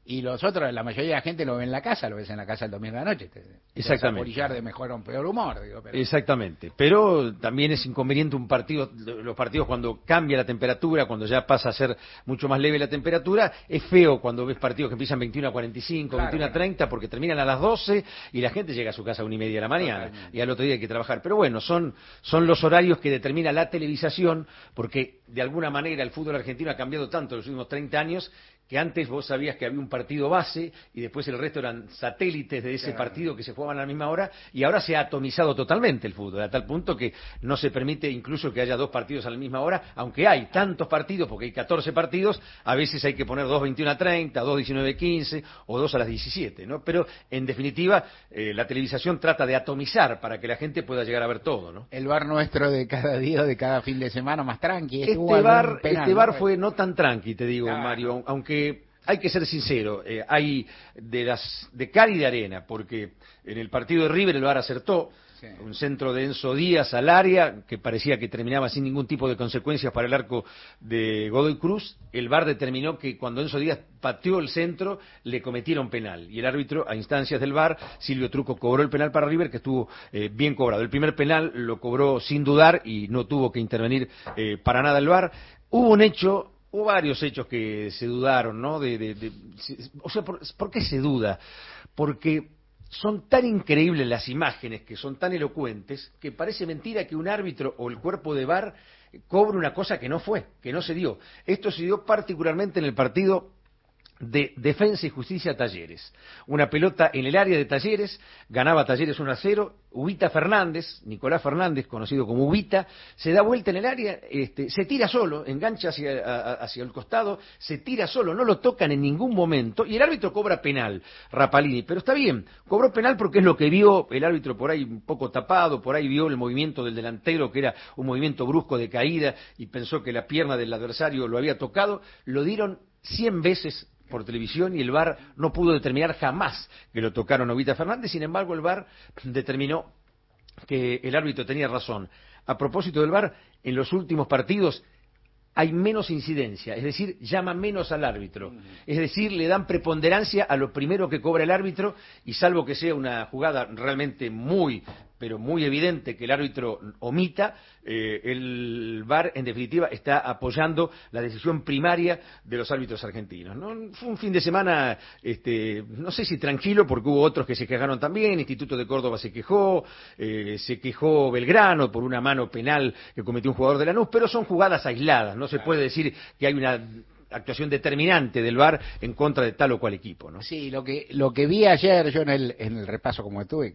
Speaker 3: Y los otros, la mayoría de la gente lo ve en la casa, lo ves en la casa el domingo de la noche. Te,
Speaker 5: Exactamente.
Speaker 3: Te de mejor o peor humor. Digo,
Speaker 5: pero... Exactamente. Pero también es inconveniente un partido, los partidos cuando cambia la temperatura, cuando ya pasa a ser mucho más leve la temperatura, es feo cuando ves partidos que empiezan 21 a 45, 21 a 30, porque terminan a las 12 y la gente llega a su casa a una y media de la mañana y al otro día hay que trabajar. Pero bueno, son, son los horarios que determina la televisación, porque de alguna manera el fútbol argentino ha cambiado tanto en los últimos 30 años que antes vos sabías que había un partido base y después el resto eran satélites de ese partido que se jugaban a la misma hora y ahora se ha atomizado totalmente el fútbol, a tal punto que no se permite incluso que haya dos partidos a la misma hora, aunque hay tantos partidos, porque hay 14 partidos, a veces hay que poner dos 21 a 30, dos 19 a 15 o dos a las 17, ¿no? Pero en definitiva eh, la televisación trata de atomizar para que la gente pueda llegar a ver todo, ¿no?
Speaker 3: El bar nuestro de cada día, de cada fin de semana más tranqui.
Speaker 5: Este bar, este bar fue no tan tranqui, te digo, Mario, aunque hay que ser sincero, eh, hay de las de Cali y de arena, porque en el partido de River el VAR acertó, un centro de Enzo Díaz al área, que parecía que terminaba sin ningún tipo de consecuencias para el arco de Godoy Cruz. El VAR determinó que cuando Enzo Díaz pateó el centro, le cometieron penal. Y el árbitro, a instancias del VAR, Silvio Truco, cobró el penal para River, que estuvo eh, bien cobrado. El primer penal lo cobró sin dudar y no tuvo que intervenir eh, para nada el VAR. Hubo un hecho hubo varios hechos que se dudaron, ¿no? De, o sea, ¿por, qué se duda? Porque son tan increíbles las imágenes, que son tan elocuentes, que parece mentira que un árbitro o el cuerpo de VAR cobre una cosa que no fue, que no se dio. Esto se dio particularmente en el partido de Defensa y Justicia Talleres. Una pelota en el área de Talleres, ganaba Talleres 1 a 0, Ubita Fernández, Nicolás Fernández, conocido como Ubita, se da vuelta en el área, este, se tira solo, engancha hacia, hacia, el costado, se tira solo, no lo tocan en ningún momento, y el árbitro cobra penal, Rapalini, pero está bien, cobró penal porque es lo que vio el árbitro por ahí un poco tapado, por ahí vio el movimiento del delantero, que era un movimiento brusco de caída, y pensó que la pierna del adversario lo había tocado, lo dieron cien veces por televisión y el VAR no pudo determinar jamás que lo tocaron Novita Fernández, sin embargo el VAR determinó que el árbitro tenía razón. A propósito del VAR, en los últimos partidos hay menos incidencia, es decir, llama menos al árbitro. Es decir, le dan preponderancia a lo primero que cobra el árbitro y salvo que sea una jugada realmente muy pero muy evidente que el árbitro omita, eh, el VAR en definitiva está apoyando la decisión primaria de los árbitros argentinos. Fue un fin de semana, este, no sé si tranquilo, porque hubo otros que se quejaron también, Instituto de Córdoba se quejó, eh, se quejó Belgrano por una mano penal que cometió un jugador de Lanús, pero son jugadas aisladas, no se puede decir que hay una actuación determinante del VAR en contra de tal o cual equipo, ¿no?
Speaker 3: Sí, lo que lo que vi ayer yo en el en el repaso como estuve,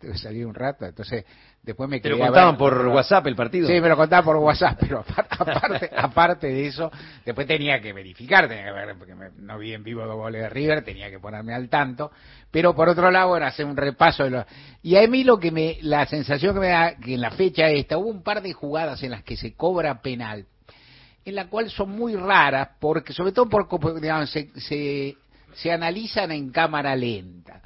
Speaker 3: tuve que salir un rato, entonces después me
Speaker 5: ¿Te lo contaban por WhatsApp el partido?
Speaker 3: Sí, me lo contaban por WhatsApp, pero aparte, aparte de eso, después tenía que verificar, tenía que ver, porque no vi en vivo los goles de River, tenía que ponerme al tanto, pero por otro lado, bueno, hacer un repaso de y a mí lo que me la sensación que me da que en la fecha esta hubo un par de jugadas en las que se cobra penal en la cual son muy raras, porque sobre todo porque digamos, se, se, analizan en cámara lenta.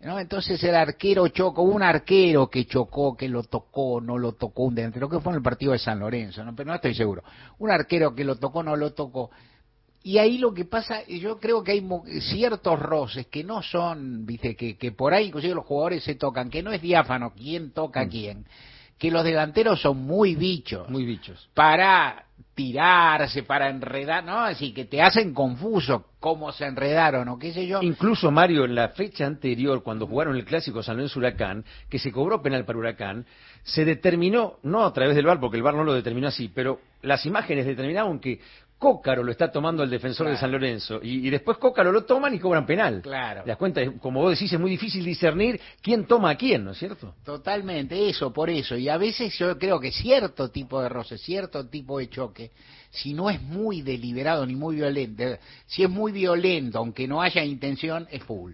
Speaker 3: ¿no? Entonces el arquero chocó, un arquero que chocó, que lo tocó, no lo tocó un delantero, que fue en el partido de San Lorenzo, ¿no? pero no estoy seguro. Un arquero que lo tocó, no lo tocó. Y ahí lo que pasa, yo creo que hay ciertos roces que no son, viste, que, que por ahí inclusive los jugadores se tocan, que no es diáfano quién toca a mm. quién, que los delanteros son muy bichos.
Speaker 5: Muy bichos.
Speaker 3: Para tirarse, para enredar, ¿no? Así que te hacen confuso cómo se enredaron o qué sé yo.
Speaker 5: Incluso Mario, en la fecha anterior, cuando jugaron el clásico San Luis Huracán, que se cobró penal para Huracán, se determinó, no a través del VAR, porque el VAR no lo determinó así, pero las imágenes determinaron que Cócaro lo está tomando el defensor de San Lorenzo y, después Cócaro lo toman y cobran penal.
Speaker 3: Claro.
Speaker 5: ¿Te das cuenta? Como vos decís, es muy difícil discernir quién toma a quién, ¿no es cierto?
Speaker 3: Totalmente, eso, por eso. Y a veces yo creo que cierto tipo de roce, cierto tipo de choque, si no es muy deliberado ni muy violento, si es muy violento, aunque no haya intención, es full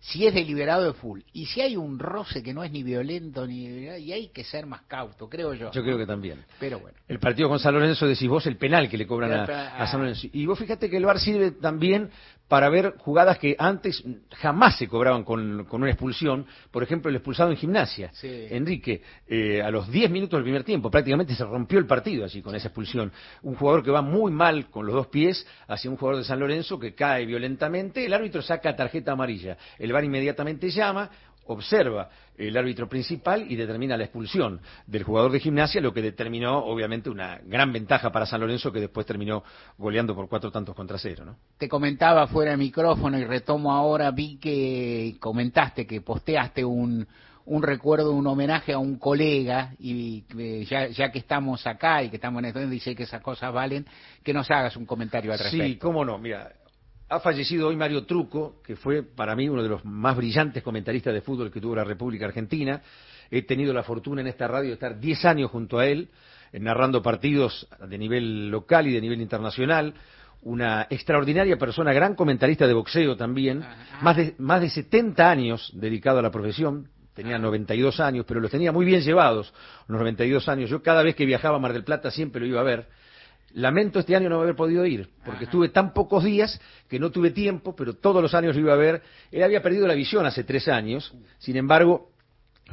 Speaker 3: si es deliberado de full. Y si hay un roce que no es ni violento ni y hay que ser más cauto, creo yo.
Speaker 5: Yo creo que también.
Speaker 3: Pero bueno.
Speaker 5: El partido con San Lorenzo decís vos el penal que le cobran a, San Lorenzo. Y vos fíjate que el VAR sirve también para ver jugadas que antes jamás se cobraban con, una expulsión. Por ejemplo, el expulsado en gimnasia. Enrique, eh, a los 10 minutos del primer tiempo, prácticamente se rompió el partido así con esa expulsión. Un jugador que va muy mal con los dos pies hacia un jugador de San Lorenzo que cae violentamente. El árbitro saca tarjeta amarilla. El VAR inmediatamente llama, observa el árbitro principal y determina la expulsión del jugador de gimnasia, lo que determinó obviamente una gran ventaja para San Lorenzo que después terminó goleando por cuatro tantos contra cero. ¿no?
Speaker 3: Te comentaba fuera de micrófono y retomo ahora, vi que comentaste que posteaste un, un recuerdo, un homenaje a un colega y eh, ya, ya, que estamos acá y que estamos en esto, dice que esas cosas valen, que nos hagas un comentario al respecto.
Speaker 5: Sí, cómo no, mira, ha fallecido hoy Mario Truco, que fue para mí uno de los más brillantes comentaristas de fútbol que tuvo la República Argentina. He tenido la fortuna en esta radio de estar 10 años junto a él, eh, narrando partidos de nivel local y de nivel internacional. Una extraordinaria persona, gran comentarista de boxeo también, más de, más de 70 años dedicado a la profesión, tenía 92 años, pero los tenía muy bien llevados, los 92 años. Yo cada vez que viajaba a Mar del Plata siempre lo iba a ver lamento este año no haber podido ir, porque estuve tan pocos días que no tuve tiempo, pero todos los años lo iba a ver. Él había perdido la visión hace tres años, sin embargo,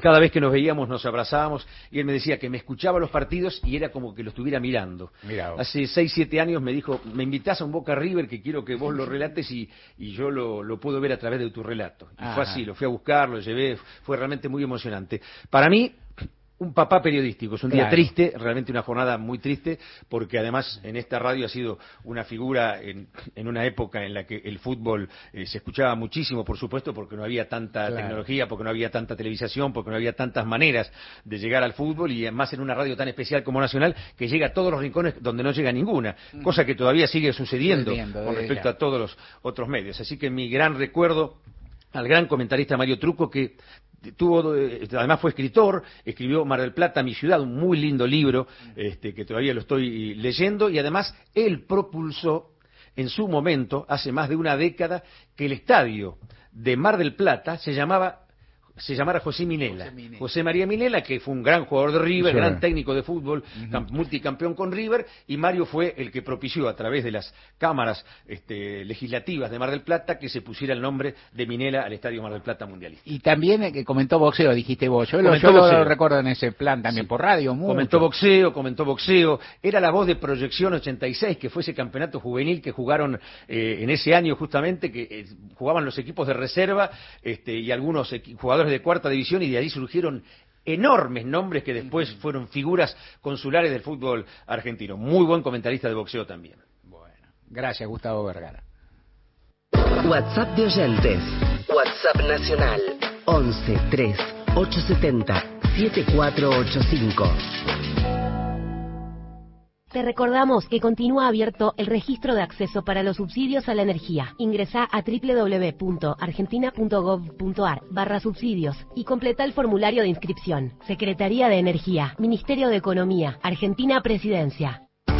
Speaker 5: cada vez que nos veíamos nos abrazábamos y él me decía que me escuchaba los partidos y era como que lo estuviera mirando. Hace seis, siete años me dijo, me invitas a un Boca River que quiero que vos lo relates y, yo lo, puedo ver a través de tu relato. Y fue así, lo fui a buscar, lo llevé, fue realmente muy emocionante. Para mí, un papá periodístico. Es un día triste, realmente una jornada muy triste, porque además en esta radio ha sido una figura en, una época en la que el fútbol eh, se escuchaba muchísimo, por supuesto, porque no había tanta tecnología, porque no había tanta televisación, porque no había tantas maneras de llegar al fútbol y además en una radio tan especial como Nacional que llega a todos los rincones donde no llega ninguna, mm. cosa que todavía sigue sucediendo, con respecto a todos los otros medios. Así que mi gran recuerdo al gran comentarista Mario Truco que tuvo, eh, además fue escritor, escribió Mar del Plata, mi ciudad, un muy lindo libro este, que todavía lo estoy leyendo y además él propulsó en su momento, hace más de una década, que el estadio de Mar del Plata se llamaba se llamara José Minela. José, María Minela, que fue un gran jugador de River, gran técnico de fútbol, multicampeón con River, y Mario fue el que propició a través de las cámaras este, legislativas de Mar del Plata que se pusiera el nombre de Minela al Estadio Mar del Plata Mundialista.
Speaker 3: Y también eh, que comentó boxeo, dijiste vos. Yo, lo, recuerdo en ese plan también por radio.
Speaker 5: Comentó boxeo, comentó boxeo. Era la voz de Proyección 86, que fue ese campeonato juvenil que jugaron eh, en ese año justamente, que eh, jugaban los equipos de reserva este, y algunos jugadores de cuarta división y de ahí surgieron enormes nombres que después fueron figuras consulares del fútbol argentino. Muy buen comentarista de boxeo también.
Speaker 3: Bueno, gracias Gustavo Vergara.
Speaker 1: WhatsApp de oyentes. WhatsApp nacional 11 3 870 7485.
Speaker 14: Te recordamos que continúa abierto el registro de acceso para los subsidios a la energía. Ingresa a www.argentina.gov.ar barra subsidios y completa el formulario de inscripción. Secretaría de Energía, Ministerio de Economía, Argentina Presidencia.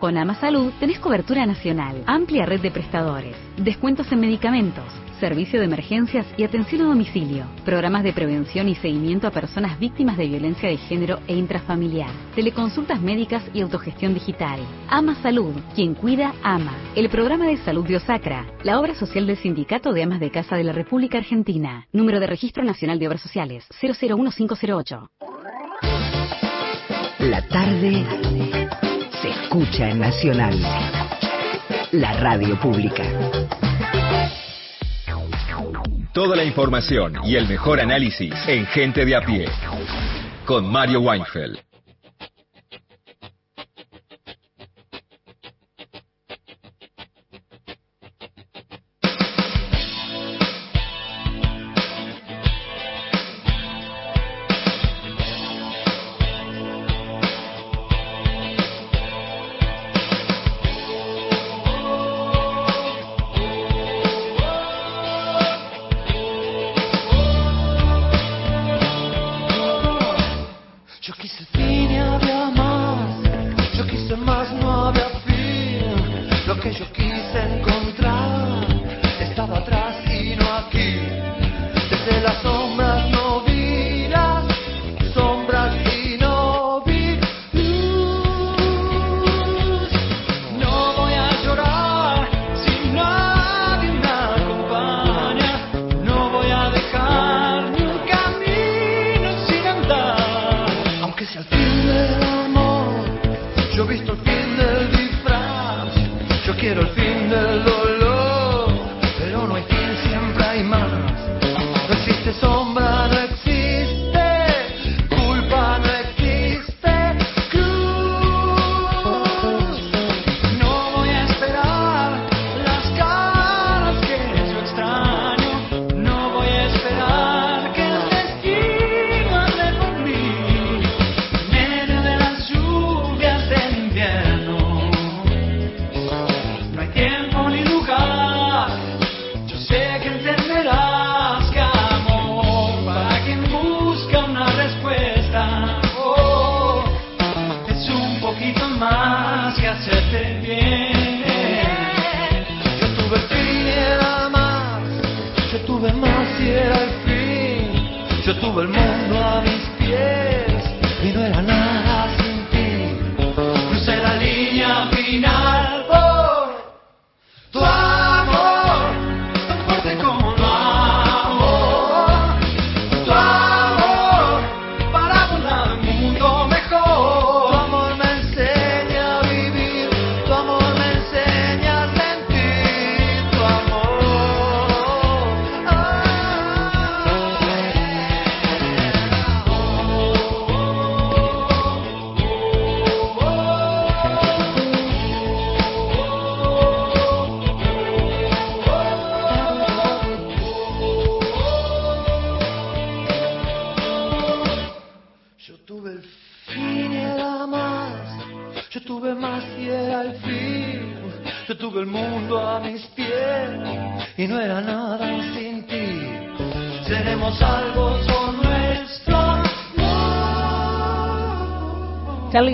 Speaker 15: Con Ama Salud tenés cobertura nacional, amplia red de prestadores, descuentos en medicamentos servicio de emergencias y atención a domicilio, programas de prevención y seguimiento a personas víctimas de violencia de género e intrafamiliar, teleconsultas médicas y autogestión digital. Ama Salud, quien cuida, ama. El programa de salud de Osacra, la obra social del Sindicato de Amas de Casa de la República Argentina. Número de Registro Nacional de Obras Sociales, 001508.
Speaker 1: La tarde escucha en Nacional. La radio pública.
Speaker 16: Toda la información y el mejor análisis en Gente de a pie. Con Mario Weinfeld.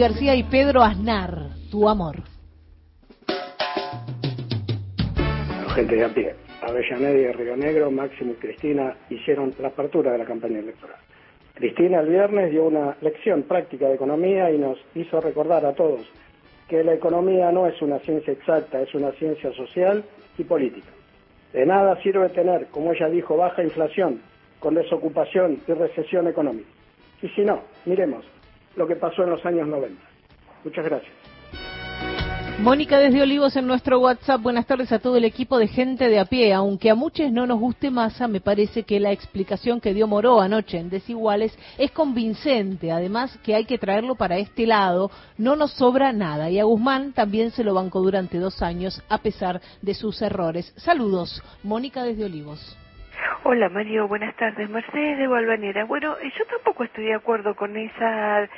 Speaker 4: García y Pedro Aznar, tu amor.
Speaker 17: gente de a pie. Avellaneda y Río Negro, Máximo y Cristina hicieron la apertura de la campaña electoral. Cristina el viernes dio una lección práctica de economía y nos hizo recordar a todos que la economía no es una ciencia exacta, es una ciencia social y política. De nada sirve tener, como ella dijo, baja inflación con desocupación y recesión económica. Y si no, miremos lo que pasó en los años 90. Muchas gracias.
Speaker 4: Mónica desde Olivos en nuestro WhatsApp. Buenas tardes a todo el equipo de gente de a pie. Aunque a muchos no nos guste Massa, me parece que la explicación que dio Moró anoche en Desiguales es convincente. Además, que hay que traerlo para este lado. No nos sobra nada. Y a Guzmán también se lo bancó durante dos años, a pesar de sus errores. Saludos. Mónica desde Olivos.
Speaker 18: Hola Mario, buenas tardes. Mercedes de Valvanera. Bueno, eh, yo tampoco estoy de acuerdo con esa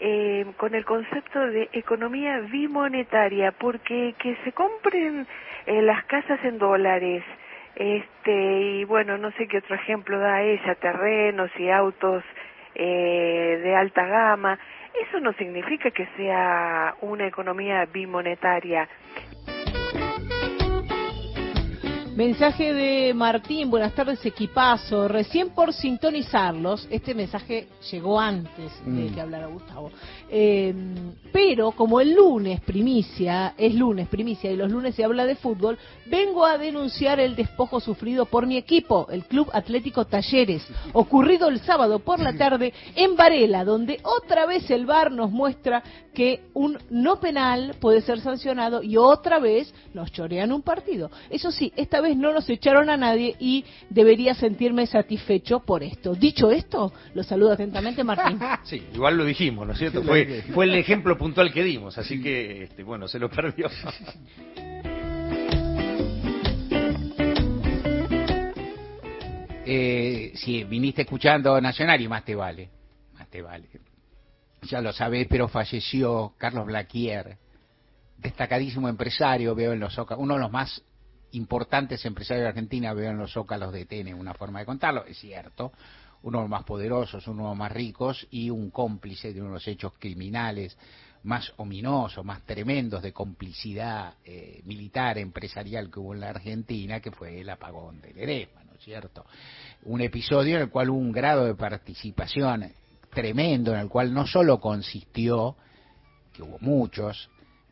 Speaker 18: eh, con el concepto de economía bimonetaria, porque que se compren eh, las casas en dólares, este y bueno, no sé qué otro ejemplo da ella, terrenos y autos eh, de alta gama, eso no significa que sea una economía bimonetaria.
Speaker 4: Mensaje de Martín, buenas tardes equipazo, recién por sintonizarlos, este mensaje llegó antes de
Speaker 3: Mm.
Speaker 4: que hablara Gustavo, Eh, pero como el lunes primicia, es lunes primicia y los lunes se habla de fútbol, vengo a denunciar el despojo sufrido por mi equipo, el Club Atlético Talleres, ocurrido el sábado por la tarde en Varela, donde otra vez el VAR nos muestra que un no penal puede ser sancionado y otra vez nos chorean un partido. Eso sí, esta vez no nos echaron a nadie y debería sentirme satisfecho por esto. Dicho esto, lo saludo atentamente Martín. [laughs]
Speaker 5: Sí, igual lo dijimos, ¿no es cierto? Fue, el ejemplo puntual que dimos, así que, este, bueno, se lo perdió. [laughs]
Speaker 3: Eh, si viniste escuchando Nacional y más te vale, más te vale. Ya lo sabés, pero falleció Carlos Blaquier, destacadísimo empresario, veo en los uno de los más importantes empresarios de Argentina, veo en los zócalos de TN, una forma de contarlo, es cierto, uno de los más poderosos, uno más ricos y un cómplice de uno de los hechos criminales más ominosos, más tremendos de complicidad eh, militar, empresarial que hubo en la Argentina, que fue el apagón del Eresma, ¿no es cierto? Un episodio en el cual hubo un grado de participación tremendo, en el cual no solo consistió, que hubo muchos,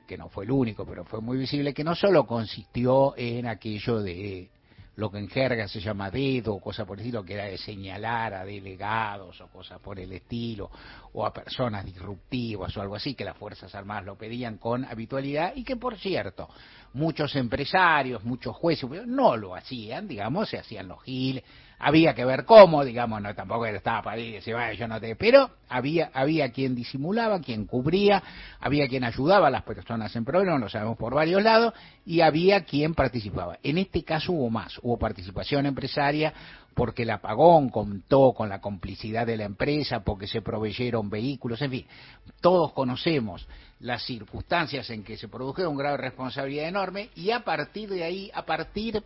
Speaker 3: que no fue el único, pero fue muy visible, que no solo consistió en aquello de lo que en jerga se llama dedo o cosa por el estilo, que era de señalar a delegados o cosas por el estilo, o a personas disruptivas o algo así, que las Fuerzas Armadas lo pedían con habitualidad y que, por cierto, muchos empresarios, muchos jueces no lo hacían, digamos, se hacían los giles, había que ver cómo, digamos, no tampoco estaba para y decir, "Vaya, yo no te... Pero había, había quien disimulaba, quien cubría, había quien ayudaba a las personas en problemas, lo sabemos por varios lados, y había quien participaba. En este caso hubo más, hubo participación empresaria, porque el apagón contó con la complicidad de la empresa, porque se proveyeron vehículos, en fin, todos conocemos las circunstancias en que se produjo un grado de responsabilidad enorme y a partir de ahí, a partir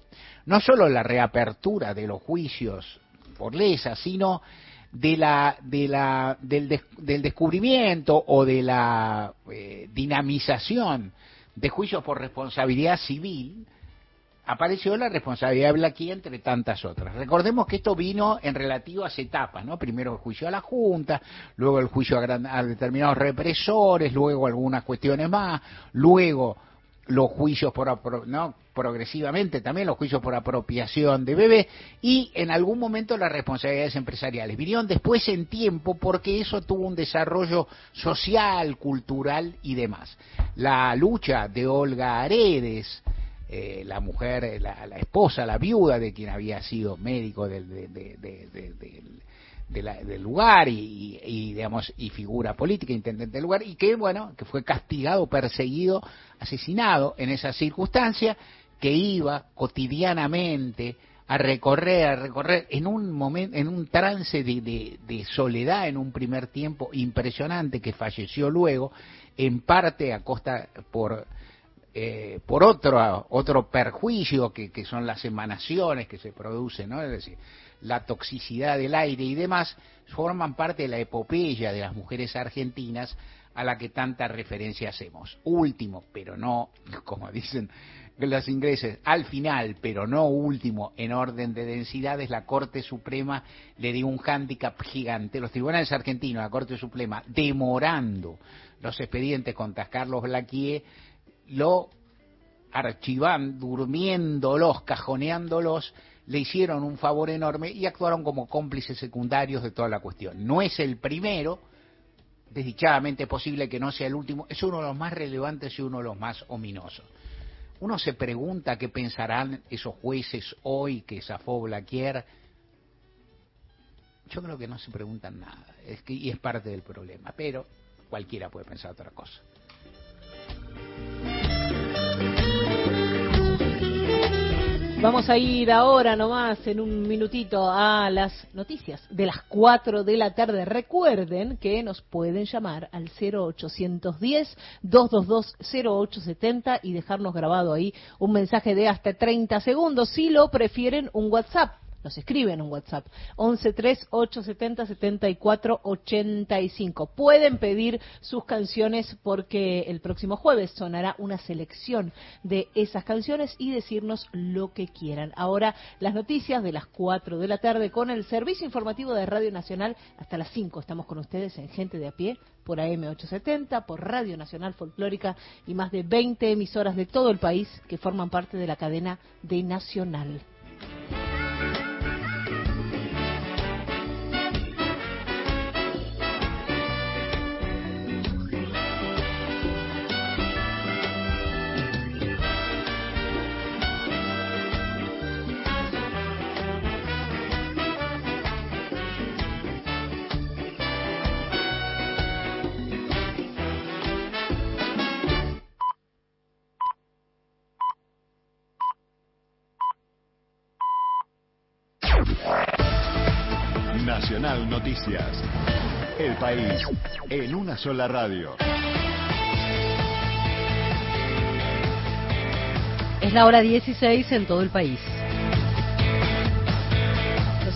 Speaker 3: no solo la reapertura de los juicios por lesa, sino de la, de la, del, del descubrimiento o de la eh, dinamización de juicios por responsabilidad civil, apareció la responsabilidad de Blaquier entre tantas otras. Recordemos que esto vino en relativas etapas, ¿no? Primero el juicio a la Junta, luego el juicio a, determinados represores, luego algunas cuestiones más, luego los juicios por no progresivamente también los juicios por apropiación de bebés y en algún momento las responsabilidades empresariales vinieron después en tiempo porque eso tuvo un desarrollo social, cultural y demás. La lucha de Olga Aredes eh, la mujer, la, esposa, la viuda de quien había sido médico del, del lugar y, digamos y figura política, intendente del lugar y que bueno que fue castigado, perseguido, asesinado en esa circunstancia que iba cotidianamente a recorrer, a recorrer en un momento, en un trance de, de, soledad en un primer tiempo impresionante que falleció luego, en parte a costa por eh, por otro, otro perjuicio que, son las emanaciones que se producen, ¿no? es decir, la toxicidad del aire y demás, forman parte de la epopeya de las mujeres argentinas a la que tanta referencia hacemos. Último, pero no, [laughs] como dicen los ingleses, al final, pero no último en orden de densidades, la Corte Suprema le dio un hándicap gigante. Los tribunales argentinos, la Corte Suprema, demorando los expedientes contra Carlos Blaquier, lo archivan, durmiéndolos, cajoneándolos, le hicieron un favor enorme y actuaron como cómplices secundarios de toda la cuestión. No es el primero, desdichadamente posible que no sea el último, es uno de los más relevantes y uno de los más ominosos. Uno se pregunta qué pensarán esos jueces hoy que zafó Blaquier. Yo creo que no se preguntan nada, es que, y es parte del problema, pero cualquiera puede pensar otra cosa.
Speaker 4: Vamos a ir ahora nomás, en un minutito, a las noticias de las 4 de la tarde. Recuerden que nos pueden llamar al 0810-222-0870 y dejarnos grabado ahí un mensaje de hasta 30 segundos. Si lo prefieren, un WhatsApp nos escriben un WhatsApp 1138707485. Pueden pedir sus canciones porque el próximo jueves sonará una selección de esas canciones y decirnos lo que quieran. Ahora las noticias de las 4 de la tarde con el servicio informativo de Radio Nacional hasta las 5. Estamos con ustedes en Gente de a pie por AM870, por Radio Nacional Folclórica y más de 20 emisoras de todo el país que forman parte de la cadena de Nacional.
Speaker 12: Noticias. El país en una sola radio.
Speaker 10: Es la hora 16 en todo el país.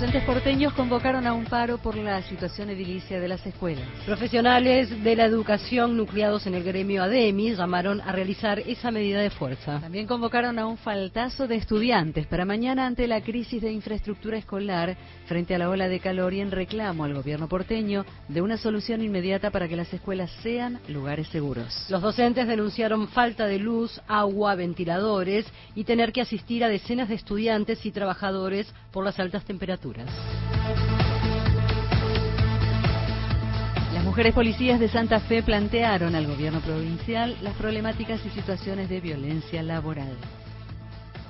Speaker 11: Docentes porteños convocaron a un paro por la situación edilicia de las escuelas.
Speaker 10: Profesionales de la educación nucleados en el gremio ADEMI llamaron a realizar esa medida de fuerza.
Speaker 11: También convocaron a un faltazo de estudiantes para mañana ante la crisis de infraestructura escolar frente a la ola de calor y en reclamo al gobierno porteño de una solución inmediata para que las escuelas sean lugares seguros.
Speaker 10: Los docentes denunciaron falta de luz, agua, ventiladores y tener que asistir a decenas de estudiantes y trabajadores por las altas temperaturas.
Speaker 11: Las mujeres policías de Santa Fe plantearon al gobierno provincial las problemáticas y situaciones de violencia laboral.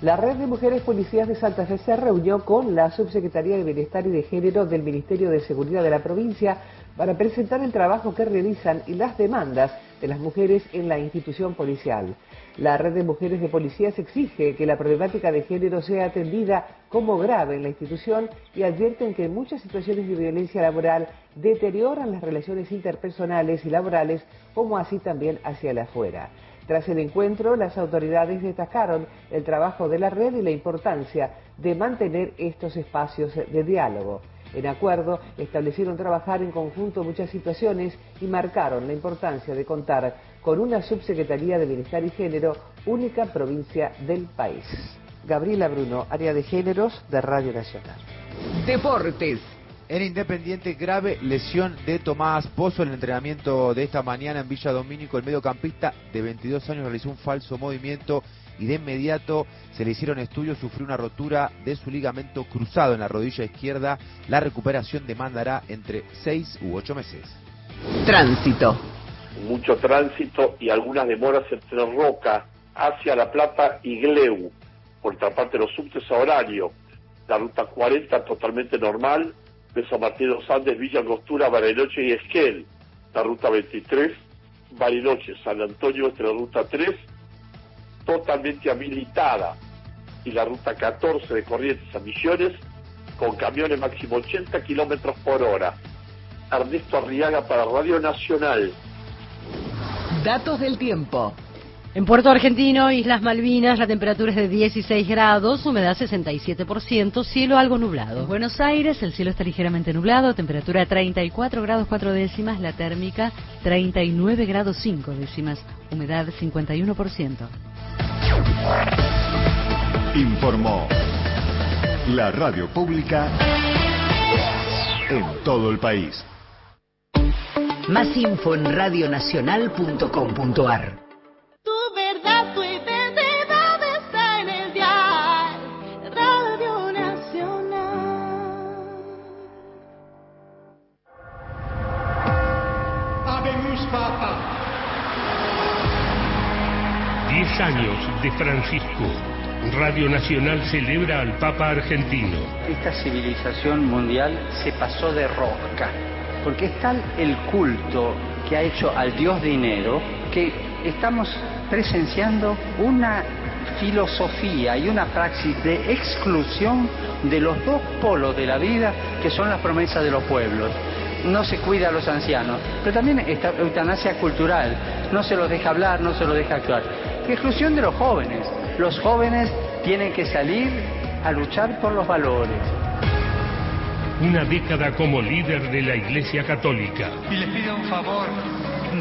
Speaker 19: La red de mujeres policías de Santa Fe se reunió con la Subsecretaría de Bienestar y de Género del Ministerio de Seguridad de la provincia para presentar el trabajo que realizan y las demandas de las mujeres en la institución policial. La red de mujeres de policías exige que la problemática de género sea atendida como grave en la institución y advierten que muchas situaciones de violencia laboral deterioran las relaciones interpersonales y laborales, como así también hacia el afuera. Tras el encuentro, las autoridades destacaron el trabajo de la red y la importancia de mantener estos espacios de diálogo. En acuerdo, establecieron trabajar en conjunto muchas situaciones y marcaron la importancia de contar con una subsecretaría de Bienestar y Género, única provincia del país. Gabriela Bruno, área de géneros de Radio Nacional.
Speaker 20: Deportes. En Independiente, grave lesión de Tomás Pozo. En el entrenamiento de esta mañana en Villa Domínico, el mediocampista de 22 años realizó un falso movimiento y de inmediato se le hicieron estudios. Sufrió una rotura de su ligamento cruzado en la rodilla izquierda. La recuperación demandará entre 6 u 8 meses.
Speaker 21: Tránsito.
Speaker 22: Mucho tránsito y algunas demoras entre Roca hacia La Plata y Gleu. Por otra parte, los subtes a horario. La ruta 40 totalmente normal de San Martín de los Andes, Villa Angostura, Bariloche y Esquel. La ruta 23, Bariloche, San Antonio entre la ruta 3, totalmente habilitada. Y la ruta 14 de Corrientes a Misiones, con camiones máximo 80 kilómetros por hora. Ernesto Arriaga para Radio Nacional.
Speaker 21: Datos del tiempo.
Speaker 10: En Puerto Argentino, Islas Malvinas, la temperatura es de 16 grados, humedad 67%, cielo algo nublado.
Speaker 11: En Buenos Aires, el cielo está ligeramente nublado, temperatura 34 grados 4 décimas, la térmica 39 grados 5 décimas, humedad 51%.
Speaker 12: Informó la radio pública en todo el país.
Speaker 1: Más info en radionacional.com.ar
Speaker 16: Tu verdad, tu identidad está en el dial Radio Nacional.
Speaker 2: Habemus Papa. Diez años de Francisco. Radio Nacional celebra al Papa argentino.
Speaker 23: Esta civilización mundial se pasó de rosca, porque es tal el culto que ha hecho al dios dinero que estamos presenciando una filosofía y una praxis de exclusión de los dos polos de la vida que son las promesas de los pueblos. No se cuida a los ancianos, pero también esta eutanasia cultural, no se los deja hablar, no se los deja actuar. Exclusión de los jóvenes. Los jóvenes tienen que salir a luchar por los valores.
Speaker 2: Una década como líder de la Iglesia Católica.
Speaker 24: Y les pido un favor,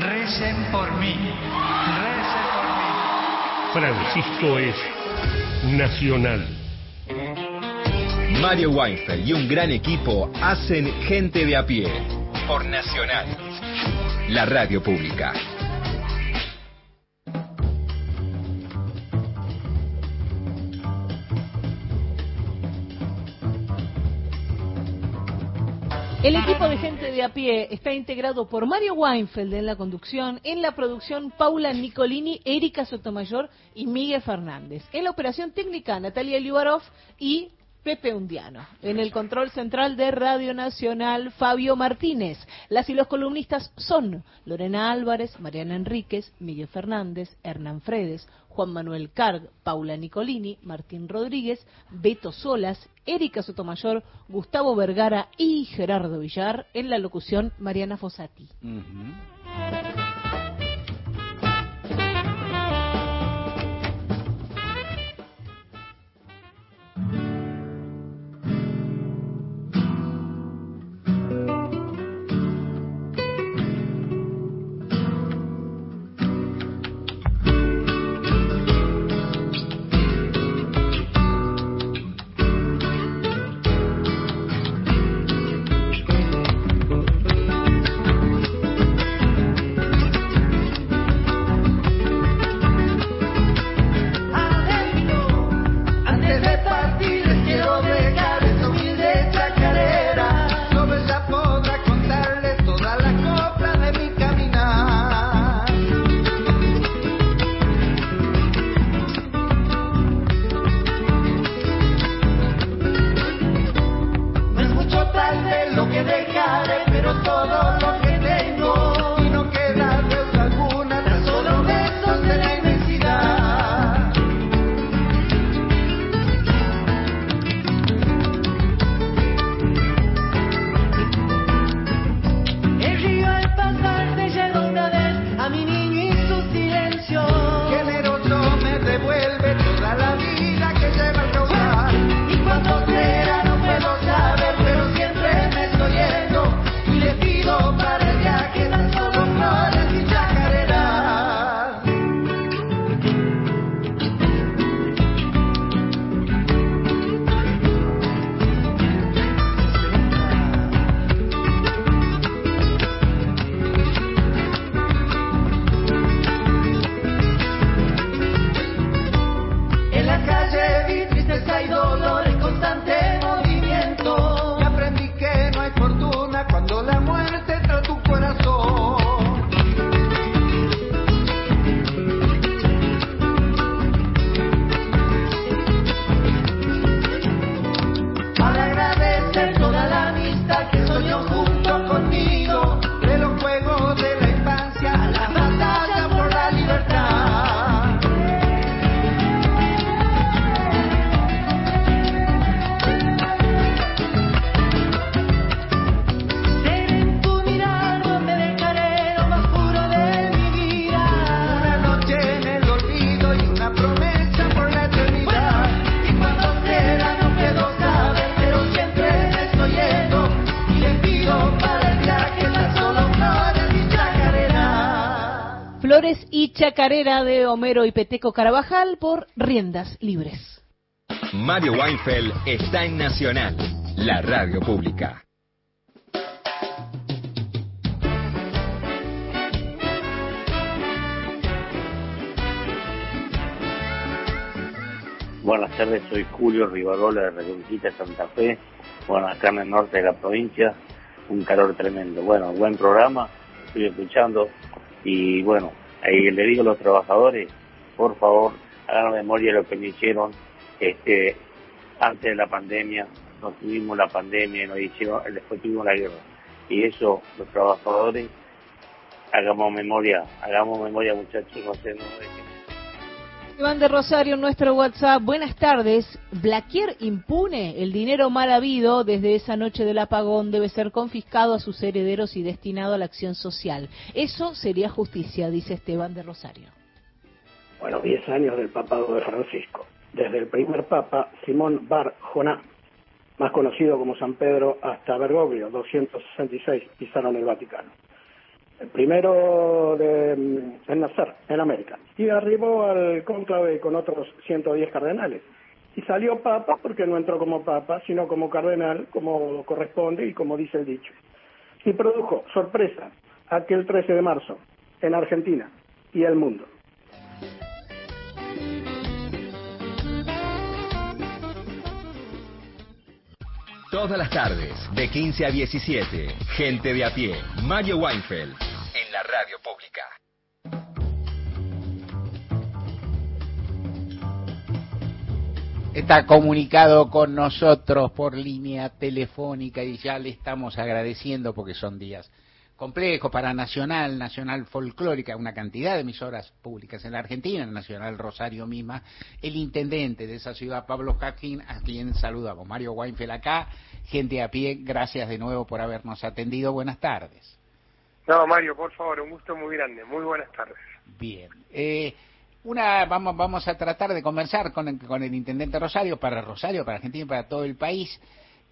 Speaker 24: recen por mí, recen por mí.
Speaker 2: Francisco es nacional.
Speaker 7: Mario Weinfeld y un gran equipo hacen gente de a pie. Por Nacional. La radio pública.
Speaker 4: El equipo de gente de a pie está integrado por Mario Weinfeld en la conducción, en la producción Paula Nicolini, Erika Sotomayor y Miguel Fernández. En la operación técnica Natalia Liubarov y Pepe Undiano. En el control central de Radio Nacional, Fabio Martínez. Las y los columnistas son Lorena Álvarez, Mariana Enríquez, Miguel Fernández, Hernán Fredes, Juan Manuel Carg, Paula Nicolini, Martín Rodríguez, Beto Solas, Erika Sotomayor, Gustavo Vergara y Gerardo Villar. En la locución, Mariana Fossati. Chacarera de Homero y Peteco Carabajal por Riendas Libres.
Speaker 7: Mario Weinfeld está en Nacional, la radio pública.
Speaker 25: Buenas tardes, soy Julio Rivarola de Reconquista Santa Fe. Bueno, acá en el norte de la provincia, un calor tremendo. Bueno, buen programa, estoy escuchando. Y bueno, ahí le digo a los trabajadores, por favor, hagan memoria de lo que me hicieron este, antes de la pandemia. Nos tuvimos la pandemia y nos hicieron, después tuvimos la guerra. Y eso, los trabajadores, hagamos memoria, hagamos memoria muchachos, no sé, no
Speaker 4: Iván de Rosario, nuestro WhatsApp. Buenas tardes. Blaquier impune. El dinero mal habido desde esa noche del apagón debe ser confiscado a sus herederos y destinado a la acción social. Eso sería justicia, dice Esteban de Rosario.
Speaker 17: Bueno, 10 años del papado de Francisco. Desde el primer papa, Simón Bar Joná, más conocido como San Pedro, hasta Bergoglio, 266, pisaron el Vaticano el primero de, mm, en nacer en América. Y arribó al cónclave con otros 110 cardenales. Y salió papa porque no entró como papa, sino como cardenal, como corresponde y como dice el dicho. Y produjo, sorpresa, aquel 13 de marzo, en Argentina y el mundo.
Speaker 7: Todas las tardes, de 15 a 17, gente de a pie, Mario Weinfeld, en la radio pública.
Speaker 3: Está comunicado con nosotros por línea telefónica y ya le estamos agradeciendo porque son días complejos para Nacional, Nacional Folclórica, una cantidad de emisoras públicas en la Argentina, Nacional Rosario misma, el intendente de esa ciudad, Pablo Hacking, a quien saludamos. Mario Weinfeld acá, gente a pie, gracias de nuevo por habernos atendido. Buenas tardes.
Speaker 26: No, Mario, por favor, un gusto muy grande. Muy buenas tardes.
Speaker 3: Bien. Eh, una, vamos, vamos a tratar de conversar con el, con el intendente Rosario, para Rosario, para Argentina y para todo el país.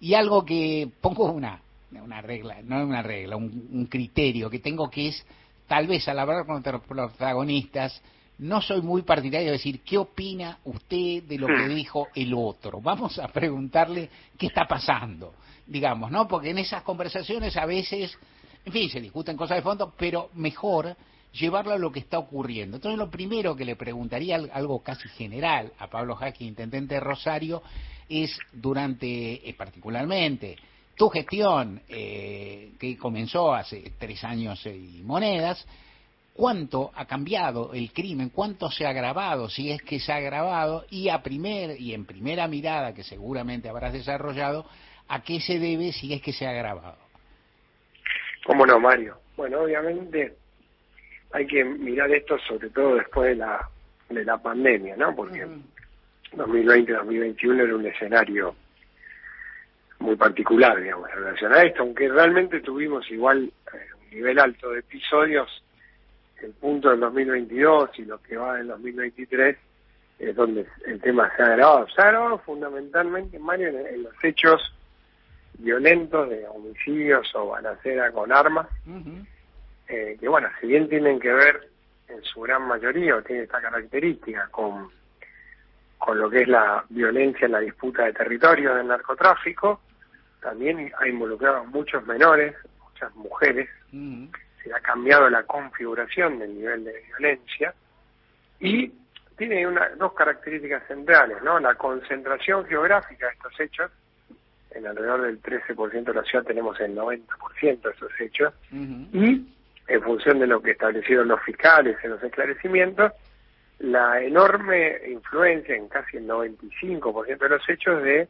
Speaker 3: Y algo que pongo una, una regla, no una regla, un, un criterio que tengo que es, tal vez al hablar con los protagonistas, no soy muy partidario de decir qué opina usted de lo que dijo el otro. Vamos a preguntarle qué está pasando, digamos, ¿no? Porque en esas conversaciones a veces en fin, se discuten cosas de fondo, pero mejor llevarlo a lo que está ocurriendo. Entonces, lo primero que le preguntaría, algo casi general, a Pablo Jaque, intendente de Rosario, es durante, eh, particularmente, tu gestión, eh, que comenzó hace tres años y monedas, cuánto ha cambiado el crimen, cuánto se ha agravado, si es que se ha agravado, y a primer y en primera mirada que seguramente habrás desarrollado, a qué se debe si es que se ha agravado.
Speaker 26: ¿Cómo no, Mario? Bueno, obviamente hay que mirar esto sobre todo después de la, de la pandemia, ¿no? Porque 2020-2021 era un escenario muy particular, digamos, en relación a esto, aunque realmente tuvimos igual eh, un nivel alto de episodios, el punto del 2022 y lo que va del 2023 es donde el tema se ha agravado. Se ha agravado fundamentalmente, Mario, en los hechos violentos de homicidios o balacera con armas, eh, que bueno, si bien tienen que ver en su gran mayoría o tiene esta característica con, con lo que es la violencia en la disputa de territorio del narcotráfico, también ha involucrado a muchos menores, muchas mujeres, se ha cambiado la configuración del nivel de violencia. Y tiene una, dos características centrales, ¿no? La concentración geográfica de estos hechos, en alrededor del 13% de la ciudad tenemos el 90% de esos hechos, y en función de lo que establecieron los fiscales en los esclarecimientos, la enorme influencia en casi el 95% de los hechos de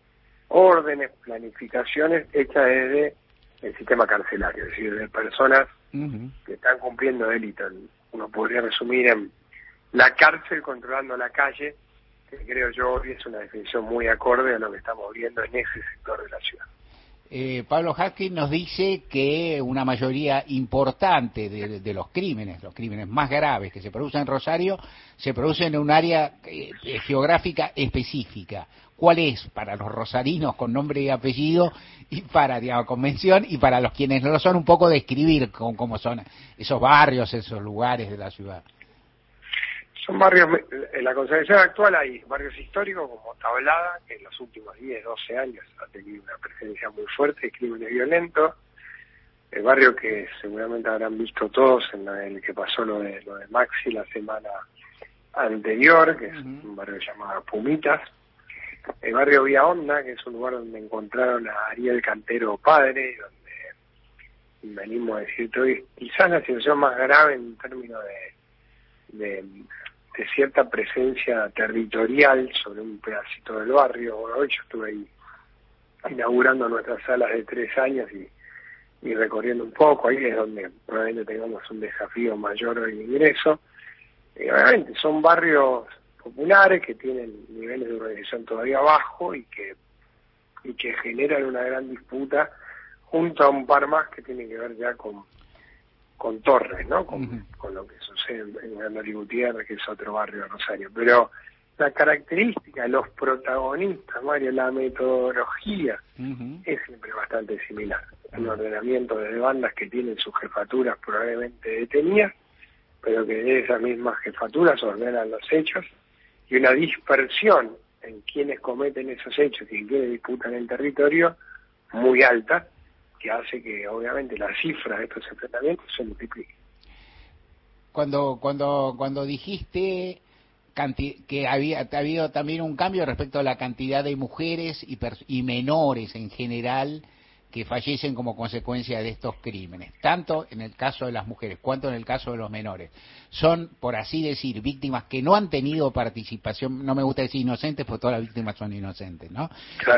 Speaker 26: órdenes, planificaciones hechas desde el sistema carcelario, es decir, de personas que están cumpliendo delitos. Uno podría resumir en la cárcel controlando la calle que creo yo hoy es una definición muy acorde a lo que estamos viendo en ese sector de la ciudad.
Speaker 3: Eh, Pablo Haskins nos dice que una mayoría importante de, los crímenes, los crímenes más graves que se producen en Rosario, se producen en un área eh, geográfica específica. ¿Cuál es para los rosarinos con nombre y apellido y para, digamos, convención y para los quienes no lo son un poco describir cómo son esos barrios, esos lugares de la ciudad?
Speaker 26: Son barrios, en la conservación actual hay barrios históricos como Tablada, que en los últimos 10, 12 años ha tenido una presencia muy fuerte de crímenes violentos. El barrio que seguramente habrán visto todos en el que pasó lo de, lo de Maxi la semana anterior, que es un barrio llamado Pumitas. El barrio Vía Honda, que es un lugar donde encontraron a Ariel Cantero padre, donde venimos a decir hoy, quizás la situación más grave en términos de, de, cierta presencia territorial sobre un pedacito del barrio. hoy yo estuve ahí inaugurando nuestras salas de tres años y, y recorriendo un poco, ahí es donde probablemente tengamos un desafío mayor de ingreso. Y obviamente son barrios populares que tienen niveles de organización todavía bajo y que y que generan una gran disputa junto a un par más que tienen que ver ya con con Torres, ¿no? Con, con lo que sucede en Gandoli Gutiérrez, que es otro barrio de Rosario. Pero la característica, los protagonistas, Mario, la metodología es siempre bastante similar. Un ordenamiento de bandas que tienen sus jefaturas probablemente detenidas, pero que de esas mismas jefaturas ordenan los hechos y una dispersión en quienes cometen esos hechos y en quienes disputan el territorio muy alta, que hace que obviamente la cifra de estos enfrentamientos se multiplique.
Speaker 3: Cuando, cuando, cuando dijiste que había ha habido también un cambio respecto a la cantidad de mujeres y, y menores en general que fallecen como consecuencia de estos crímenes, tanto en el caso de las mujeres cuanto en el caso de los menores. Son, por así decir, víctimas que no han tenido participación, no me gusta decir inocentes, porque todas las víctimas son inocentes, ¿no?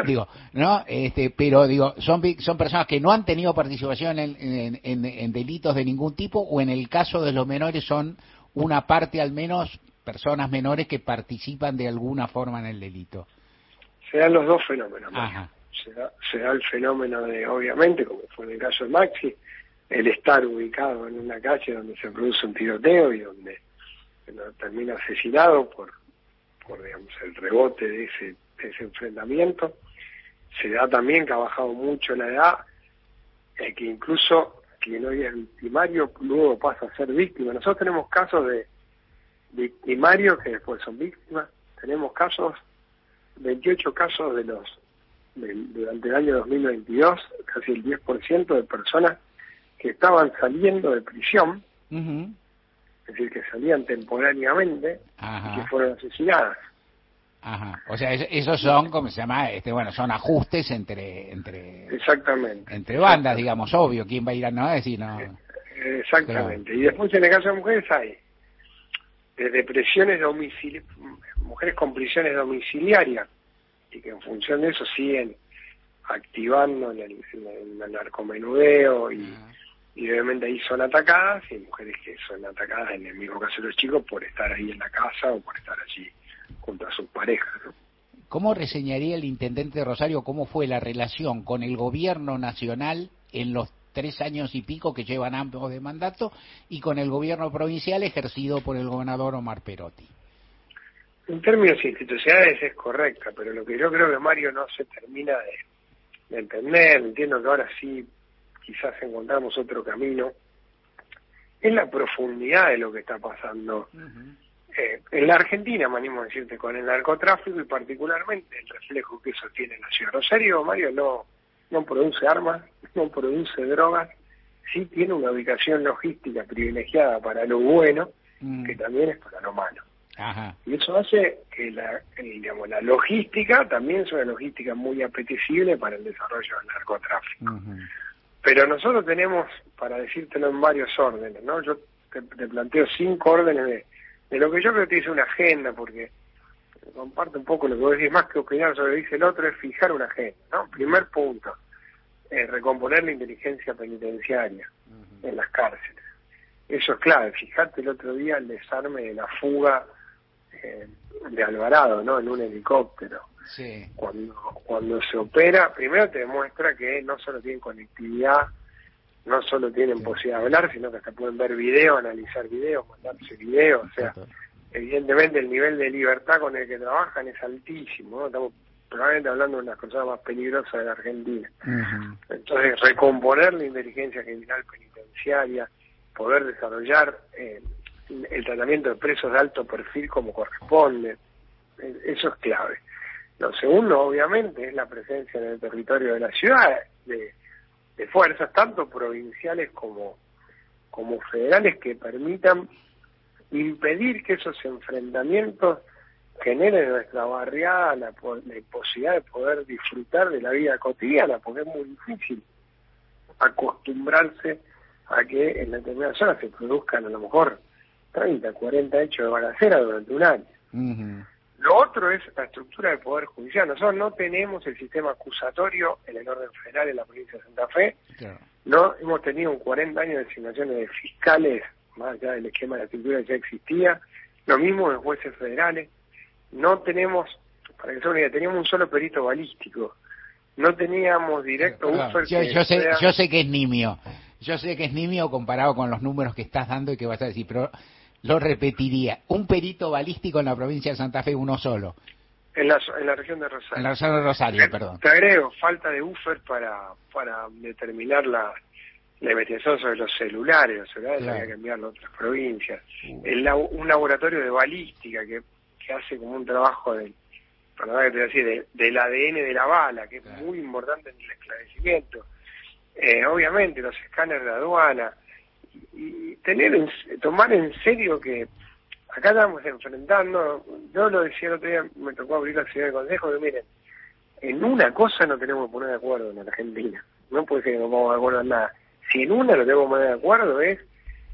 Speaker 3: Digo, ¿no? Este, pero digo, son, son personas que no han tenido participación en, en delitos de ningún tipo, o en el caso de los menores son una parte al menos, personas menores que participan de alguna forma en el delito.
Speaker 26: Se dan los dos fenómenos. Ajá se da, el fenómeno de, obviamente, como fue en el caso de Maxi, el estar ubicado en una calle donde se produce un tiroteo y donde termina asesinado por, por digamos, el rebote de ese, ese enfrentamiento. Se da también que ha bajado mucho la edad, eh, que incluso quien hoy es victimario luego pasa a ser víctima. Nosotros tenemos casos de victimarios que después son víctimas, tenemos casos, 28 casos de los durante el año 2022 casi el 10% de personas que estaban saliendo de prisión, es decir, que salían temporariamente y que fueron asesinadas.
Speaker 3: Ajá. O sea, esos son, como se llama? Este, bueno, son ajustes entre entre
Speaker 26: Exactamente.
Speaker 3: entre bandas, digamos, obvio, quién va a ir a no decir no.
Speaker 26: Exactamente. Y después en el caso de mujeres hay desde prisiones domiciliarias, mujeres con prisiones domiciliarias y que en función de eso siguen activando en el, narcomenudeo y, y obviamente ahí son atacadas y mujeres que son atacadas en el mismo caso de los chicos por estar ahí en la casa o por estar allí junto a sus parejas.
Speaker 3: ¿Cómo reseñaría el intendente de Rosario cómo fue la relación con el gobierno nacional en los tres años y pico que llevan ambos de mandato y con el gobierno provincial ejercido por el gobernador Omar Perotti?
Speaker 26: En términos institucionales es correcta, pero lo que yo creo que Mario no se termina de, entender, entiendo que ahora sí quizás encontramos otro camino, es la profundidad de lo que está pasando eh, en la Argentina, me animo a decirte, con el narcotráfico y particularmente el reflejo que eso tiene en la ciudad. Rosario, Mario, no, no produce armas, no produce drogas, sí tiene una ubicación logística privilegiada para lo bueno, que también es para lo malo. Y eso hace que la, digamos, la logística también es una logística muy apetecible para el desarrollo del narcotráfico. Pero nosotros tenemos, para decírtelo en varios órdenes, ¿no? Yo te, planteo cinco órdenes de, de, lo que yo creo que es una agenda, porque comparto un poco lo que vos decís, más que opinar sobre lo que dice el otro, es fijar una agenda, ¿no? Primer punto, es recomponer la inteligencia penitenciaria en las cárceles. Eso es clave. Fijate el otro día el desarme de la fuga de Alvarado, ¿no? En un helicóptero.
Speaker 3: Sí.
Speaker 26: Cuando, cuando se opera, primero te demuestra que no solo tienen conectividad, no solo tienen posibilidad de hablar, sino que hasta pueden ver video, analizar video, mandarse video, o sea, evidentemente el nivel de libertad con el que trabajan es altísimo, ¿no? Estamos probablemente hablando de una cosas más peligrosas de la Argentina. Entonces, recomponer la inteligencia criminal penitenciaria, poder desarrollar eh, el tratamiento de presos de alto perfil como corresponde. E, eso es clave. Lo segundo, obviamente, es la presencia en el territorio de la ciudad de, fuerzas, tanto provinciales como, como federales, que permitan impedir que esos enfrentamientos generen en nuestra barriada la, la posibilidad de poder disfrutar de la vida cotidiana, porque es muy difícil acostumbrarse a que en determinadas zonas se produzcan a lo mejor 30, 40 hechos de balacera durante un año. Lo otro es la estructura del Poder Judicial. Nosotros no tenemos el sistema acusatorio en el orden federal en la provincia de Santa Fe. No hemos tenido 40 años de designaciones de fiscales, más allá del esquema de la estructura que ya existía. Lo mismo de jueces federales. No tenemos, para que se una teníamos un solo perito balístico. No teníamos directo uso
Speaker 3: yo, yo, sé, yo sé que es nimio. Yo sé que es nimio comparado con los números que estás dando y que vas a decir, pero lo repetiría. Un perito balístico en la provincia de Santa Fe, uno solo.
Speaker 26: En la, en la región de Rosario.
Speaker 3: En la región de Rosario, perdón.
Speaker 26: Te agrego, falta de buffer para, para determinar la, la investigación sobre los celulares. Los celulares había que enviarlo a otras provincias. El, un laboratorio de balística que, que hace como un trabajo del, que te decir, de, del ADN de la bala, que es muy importante en el esclarecimiento. Eh, obviamente, los escáneres de aduana, y tener en, tomar en serio que acá estamos enfrentando, yo lo decía el otro día, me tocó abrir la ciudad de consejo, que miren, en una cosa no tenemos que poner de acuerdo en Argentina, no puede ser que no pongamos de acuerdo en nada. Si en una no tenemos que poner de acuerdo es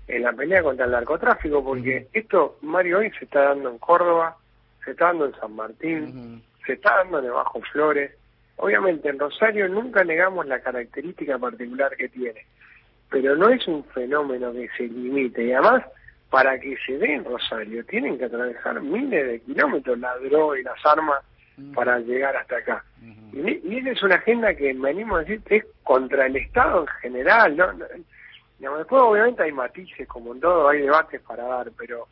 Speaker 26: en la pelea contra el narcotráfico, porque esto, Mario, hoy se está dando en Córdoba, se está dando en San Martín, se está dando en Bajo Flores. Obviamente en Rosario nunca negamos la característica particular que tiene pero no es un fenómeno que se limite. Y además, para que se dé en Rosario, tienen que atravesar miles de kilómetros la droga y las armas para llegar hasta acá. y, esa es una agenda que me animo a decir que es contra el Estado en general. ¿no? después, obviamente, hay matices, como en todo, hay debates para dar, pero,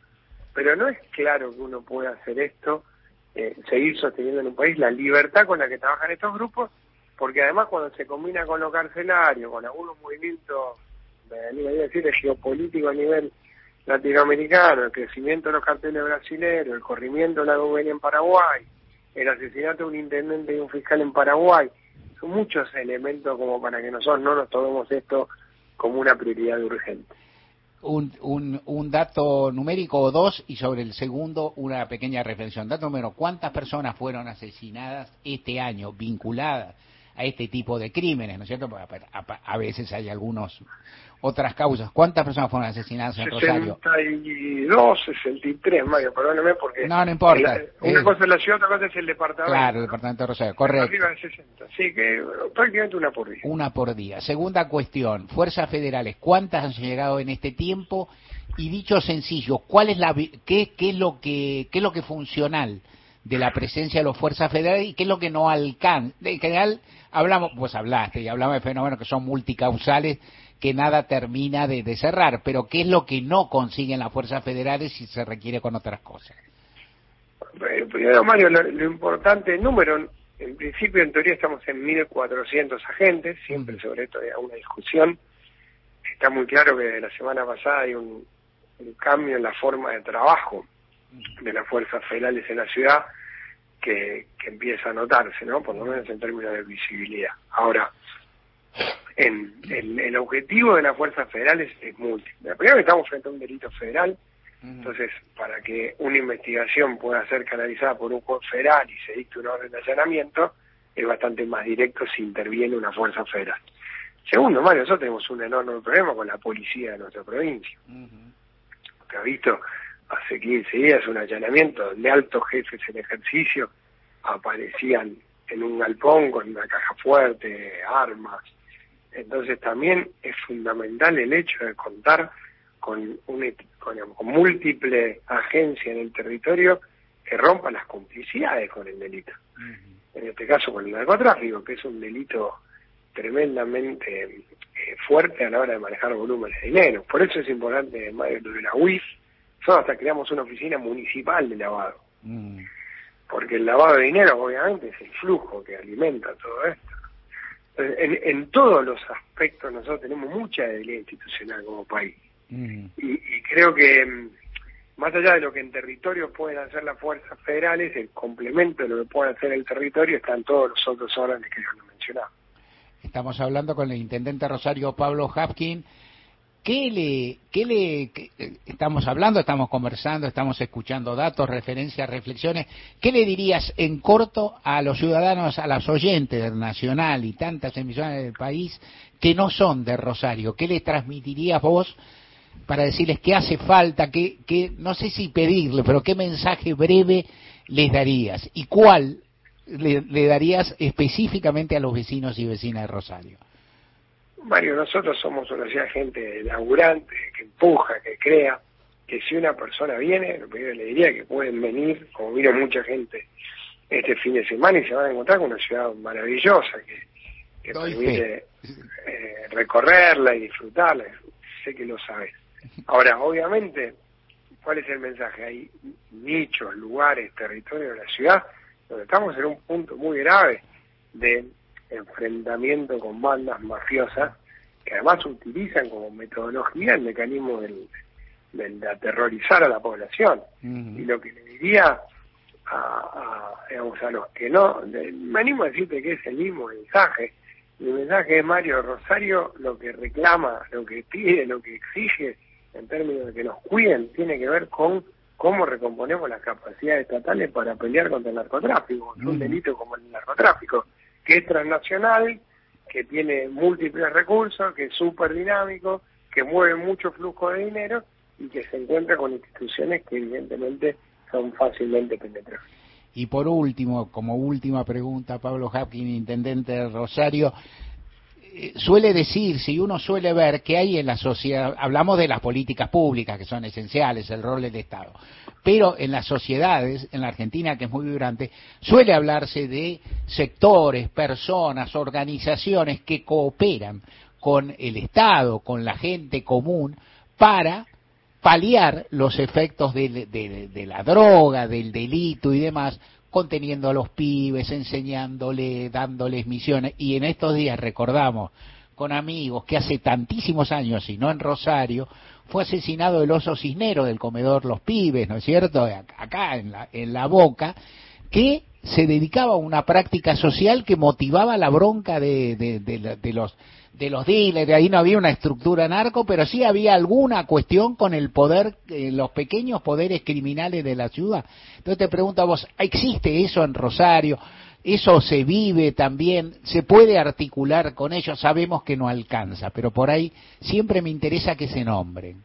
Speaker 26: pero no es claro que uno pueda hacer esto, eh, seguir sosteniendo en un país la libertad con la que trabajan estos grupos, porque además cuando se combina con lo carcelario, con algunos movimientos a decir, el geopolítico a nivel latinoamericano, el crecimiento de los carteles brasileños, el corrimiento de la gobierna en Paraguay, el asesinato de un intendente y un fiscal en Paraguay, son muchos elementos como para que nosotros no nos tomemos esto como una prioridad urgente.
Speaker 3: Un, un, un dato numérico o dos y sobre el segundo una pequeña reflexión. Dato número, ¿cuántas personas fueron asesinadas este año vinculadas a este tipo de crímenes? ¿No es cierto? a veces hay algunos otras causas. ¿Cuántas personas fueron asesinadas en Rosario?
Speaker 26: 62, 63, Mario, perdóneme porque...
Speaker 3: No, no importa.
Speaker 26: una cosa es la ciudad, otra cosa es el departamento.
Speaker 3: Claro, el departamento de Rosario, correcto.
Speaker 26: Arriba de 60, sí, que prácticamente una por día.
Speaker 3: Una por día. Segunda cuestión, fuerzas federales, ¿cuántas han llegado en este tiempo? Y dicho sencillo, ¿cuál es la, qué, qué es lo que, qué es lo que funcional de la presencia de las fuerzas federales y qué es lo que no alcanza? En general, hablamos, pues hablaste y hablamos de fenómenos que son multicausales que nada termina de, cerrar, pero ¿qué es lo que no consiguen las fuerzas federales si se requiere con otras cosas?
Speaker 26: Primero, Mario, lo, importante, el número, en principio, en teoría, estamos en 1.400 agentes, siempre sobre esto hay una discusión. Está muy claro que de la semana pasada hay un, cambio en la forma de trabajo de las fuerzas federales en la ciudad que, que empieza a notarse, ¿no? Por lo menos en términos de visibilidad. Ahora, en, el objetivo de las fuerzas federales es múltiple. Primero estamos frente a un delito federal, entonces para que una investigación pueda ser canalizada por un juez federal y se dicte una orden de allanamiento, es bastante más directo si interviene una fuerza federal. Segundo, Mario, nosotros tenemos un enorme problema con la policía de nuestra provincia. que ha visto hace 15 días un allanamiento donde altos jefes en ejercicio aparecían en un galpón con una caja fuerte, armas, entonces también es fundamental el hecho de contar con, un, con, múltiple agencia en el territorio que rompa las complicidades con el delito. En este caso con el narcotráfico, que es un delito tremendamente eh, fuerte a la hora de manejar volúmenes de dinero. Por eso es importante, lo de la UIF, nosotros hasta creamos una oficina municipal de lavado. Porque el lavado de dinero, obviamente, es el flujo que alimenta todo esto en, todos los aspectos nosotros tenemos mucha debilidad institucional como país. Mm. Y, creo que, más allá de lo que en territorio pueden hacer las fuerzas federales, el complemento de lo que puede hacer el territorio están todos los otros órdenes que yo le mencionaba.
Speaker 3: Estamos hablando con el intendente Rosario Pablo Hapkin. ¿Qué le, qué le estamos hablando, estamos conversando, estamos escuchando datos, referencias, reflexiones? ¿Qué le dirías en corto a los ciudadanos, a las oyentes del Nacional y tantas emisiones del país que no son de Rosario? ¿Qué le transmitirías vos para decirles qué hace falta, qué, qué, no sé si pedirle, pero qué mensaje breve les darías y cuál le, le darías específicamente a los vecinos y vecinas de Rosario?
Speaker 26: Mario, nosotros somos una ciudad gente laburante, que empuja, que crea, que si una persona viene, lo primero le diría que pueden venir, como vino mucha gente este fin de semana, y se van a encontrar con una ciudad maravillosa que, que permite eh, recorrerla y disfrutarla. Sé que lo sabes. Ahora, obviamente, ¿cuál es el mensaje? Hay nichos, lugares, territorios de la ciudad donde estamos en un punto muy grave de enfrentamiento con bandas mafiosas que además utilizan como metodología el mecanismo del, de aterrorizar a la población. Y lo que le diría a, a, digamos, a los que no, me animo a decirte que es el mismo mensaje. El mensaje de Mario Rosario lo que reclama, lo que pide, lo que exige en términos de que nos cuiden, tiene que ver con cómo recomponemos las capacidades estatales para pelear contra el narcotráfico, un delito como el narcotráfico que es transnacional, que tiene múltiples recursos, que es súper dinámico, que mueve mucho flujo de dinero y que se encuentra con instituciones que evidentemente son fácilmente penetrables.
Speaker 3: Y por último, como última pregunta, Pablo Hapkin, intendente de Rosario, suele decir, si uno suele ver que hay en la sociedad, hablamos de las políticas públicas que son esenciales, el rol del Estado, pero en las sociedades, en la Argentina que es muy vibrante, suele hablarse de sectores, personas, organizaciones que cooperan con el Estado, con la gente común, para paliar los efectos de, de la droga, del delito y demás, conteniendo a los pibes, enseñándole, dándoles misiones. Y en estos días recordamos con amigos que hace tantísimos años, y no en Rosario, fue asesinado el oso cisnero del comedor Los Pibes, ¿no es cierto? Acá en la, en la boca, que se dedicaba a una práctica social que motivaba la bronca de los de los dealers, ahí no había una estructura narco, pero sí había alguna cuestión con el poder, eh, los pequeños poderes criminales de la ciudad. Entonces te pregunto a vos, ¿existe eso en Rosario? ¿Eso se vive también? ¿Se puede articular con ellos? Sabemos que no alcanza, pero por ahí siempre me interesa que se nombren.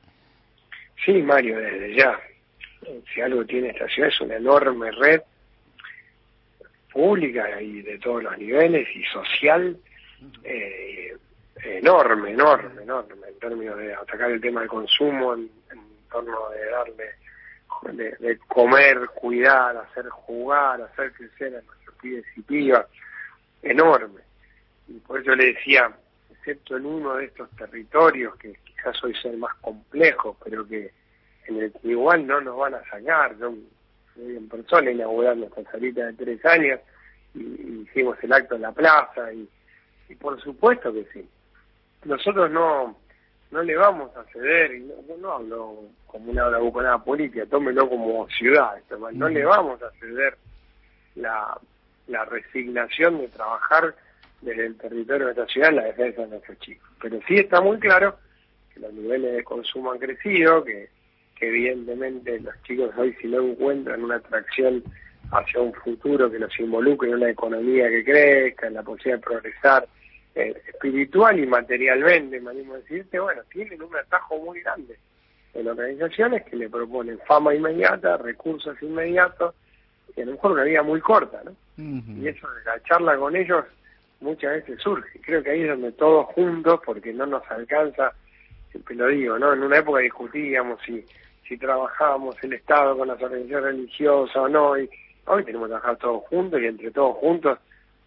Speaker 26: Sí, Mario, desde ya. Si algo tiene esta ciudad es una enorme red pública y de todos los niveles y social eh, enorme, enorme, enorme en términos de atacar el tema del consumo, en, torno de darle, de, comer, cuidar, hacer jugar, hacer crecer a nuestros pibes y pibas, enorme. Y por eso le decía, excepto en uno de estos territorios que quizás hoy sea más complejo, pero que en el que no nos van a sacar. Yo fui en persona inaugurando esta salita de tres años y, hicimos el acto en la plaza y por supuesto que sí nosotros no no le vamos a ceder, y no, no, hablo como una buconada política, tómelo como ciudad, no le vamos a ceder la, la resignación de trabajar desde el territorio de esta ciudad en la defensa de nuestros chicos. Pero sí está muy claro que los niveles de consumo han crecido, que, que evidentemente los chicos hoy si no encuentran una atracción hacia un futuro que los involucre en una economía que crezca, en la posibilidad de progresar, eh, espiritual y materialmente, me animo a decirte, bueno, tienen un atajo muy grande en organizaciones que le proponen fama inmediata, recursos inmediatos, y a lo mejor una vida muy corta, ¿no? Y eso de la charla con ellos muchas veces surge. Creo que ahí es donde todos juntos, porque no nos alcanza, siempre lo digo, ¿no? En una época discutíamos si, si trabajábamos el Estado con las organizaciones religiosas o no, y hoy tenemos que trabajar todos juntos y entre todos juntos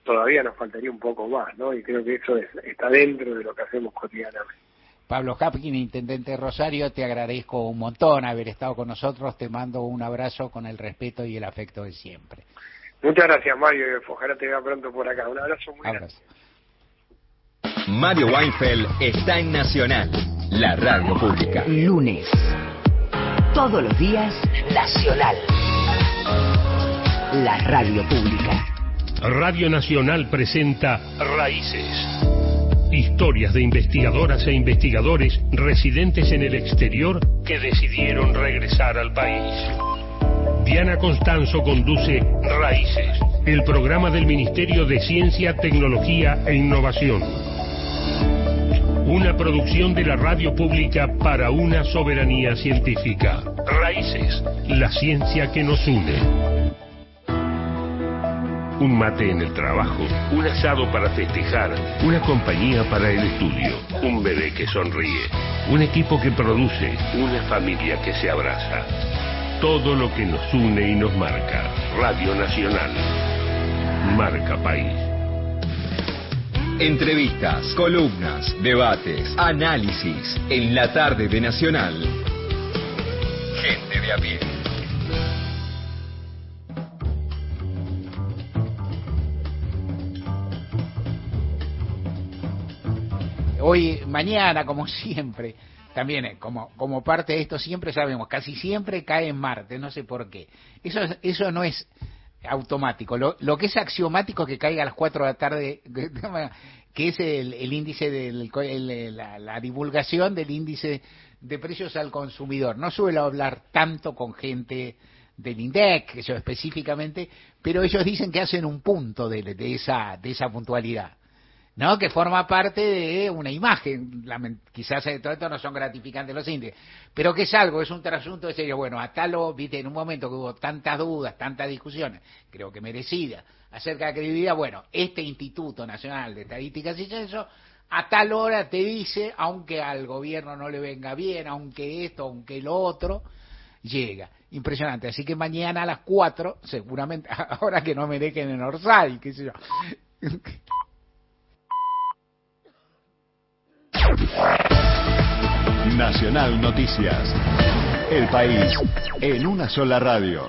Speaker 26: todavía nos faltaría un poco más, ¿no? Y creo que eso está dentro de lo que hacemos cotidianamente.
Speaker 3: Pablo Hapkin, Intendente de Rosario, te agradezco un montón haber estado con nosotros, te mando un abrazo con el respeto y el afecto de siempre.
Speaker 26: Muchas gracias Mario, ojalá te vea pronto por acá. Un abrazo muy
Speaker 3: abrazo.
Speaker 7: grande. Mario Weinfeld está en Nacional, la radio pública.
Speaker 1: Lunes. Todos los días, Nacional. La radio pública.
Speaker 2: Radio Nacional presenta Raíces. Historias de investigadoras e investigadores residentes en el exterior que decidieron regresar al país. Diana Constanzo conduce Raíces, el programa del Ministerio de Ciencia, Tecnología e Innovación. Una producción de la radio pública para una soberanía científica. Raíces, la ciencia que nos une un mate en el trabajo, un asado para festejar, una compañía para el estudio, un bebé que sonríe, un equipo que produce, una familia que se abraza. Todo lo que nos une y nos marca. Radio Nacional. Marca País.
Speaker 7: Entrevistas, columnas, debates, análisis en la tarde de Nacional. Gente de a pie.
Speaker 3: Hoy, mañana, como [laughs] siempre, también eh, como, como parte de esto siempre sabemos, casi siempre cae en Marte, no sé por qué. Eso, eso no es automático. Lo, lo que es axiomático es que caiga a las 4 de la tarde, [laughs] que es el, el índice de la, la, divulgación del índice de precios al consumidor. No suelo hablar tanto con gente del INDEC, eso específicamente, pero ellos dicen que hacen un punto de esa, de esa puntualidad. ¿No? que forma parte de una imagen. quizás todo esto no son gratificantes los índices, pero que es algo, es un trasunto de serio. Bueno, hasta lo, viste, en un momento que hubo tantas dudas, tantas discusiones, creo que merecidas, acerca de credibilidad, bueno, este Instituto Nacional de Estadísticas y Censo, a tal hora te dice, aunque al gobierno no le venga bien, aunque esto, aunque lo otro, llega. Impresionante. Así que mañana a las 4, seguramente, [laughs] ahora que no me dejen en Orsay, qué sé yo. [laughs]
Speaker 12: Nacional Noticias. El país en una sola radio.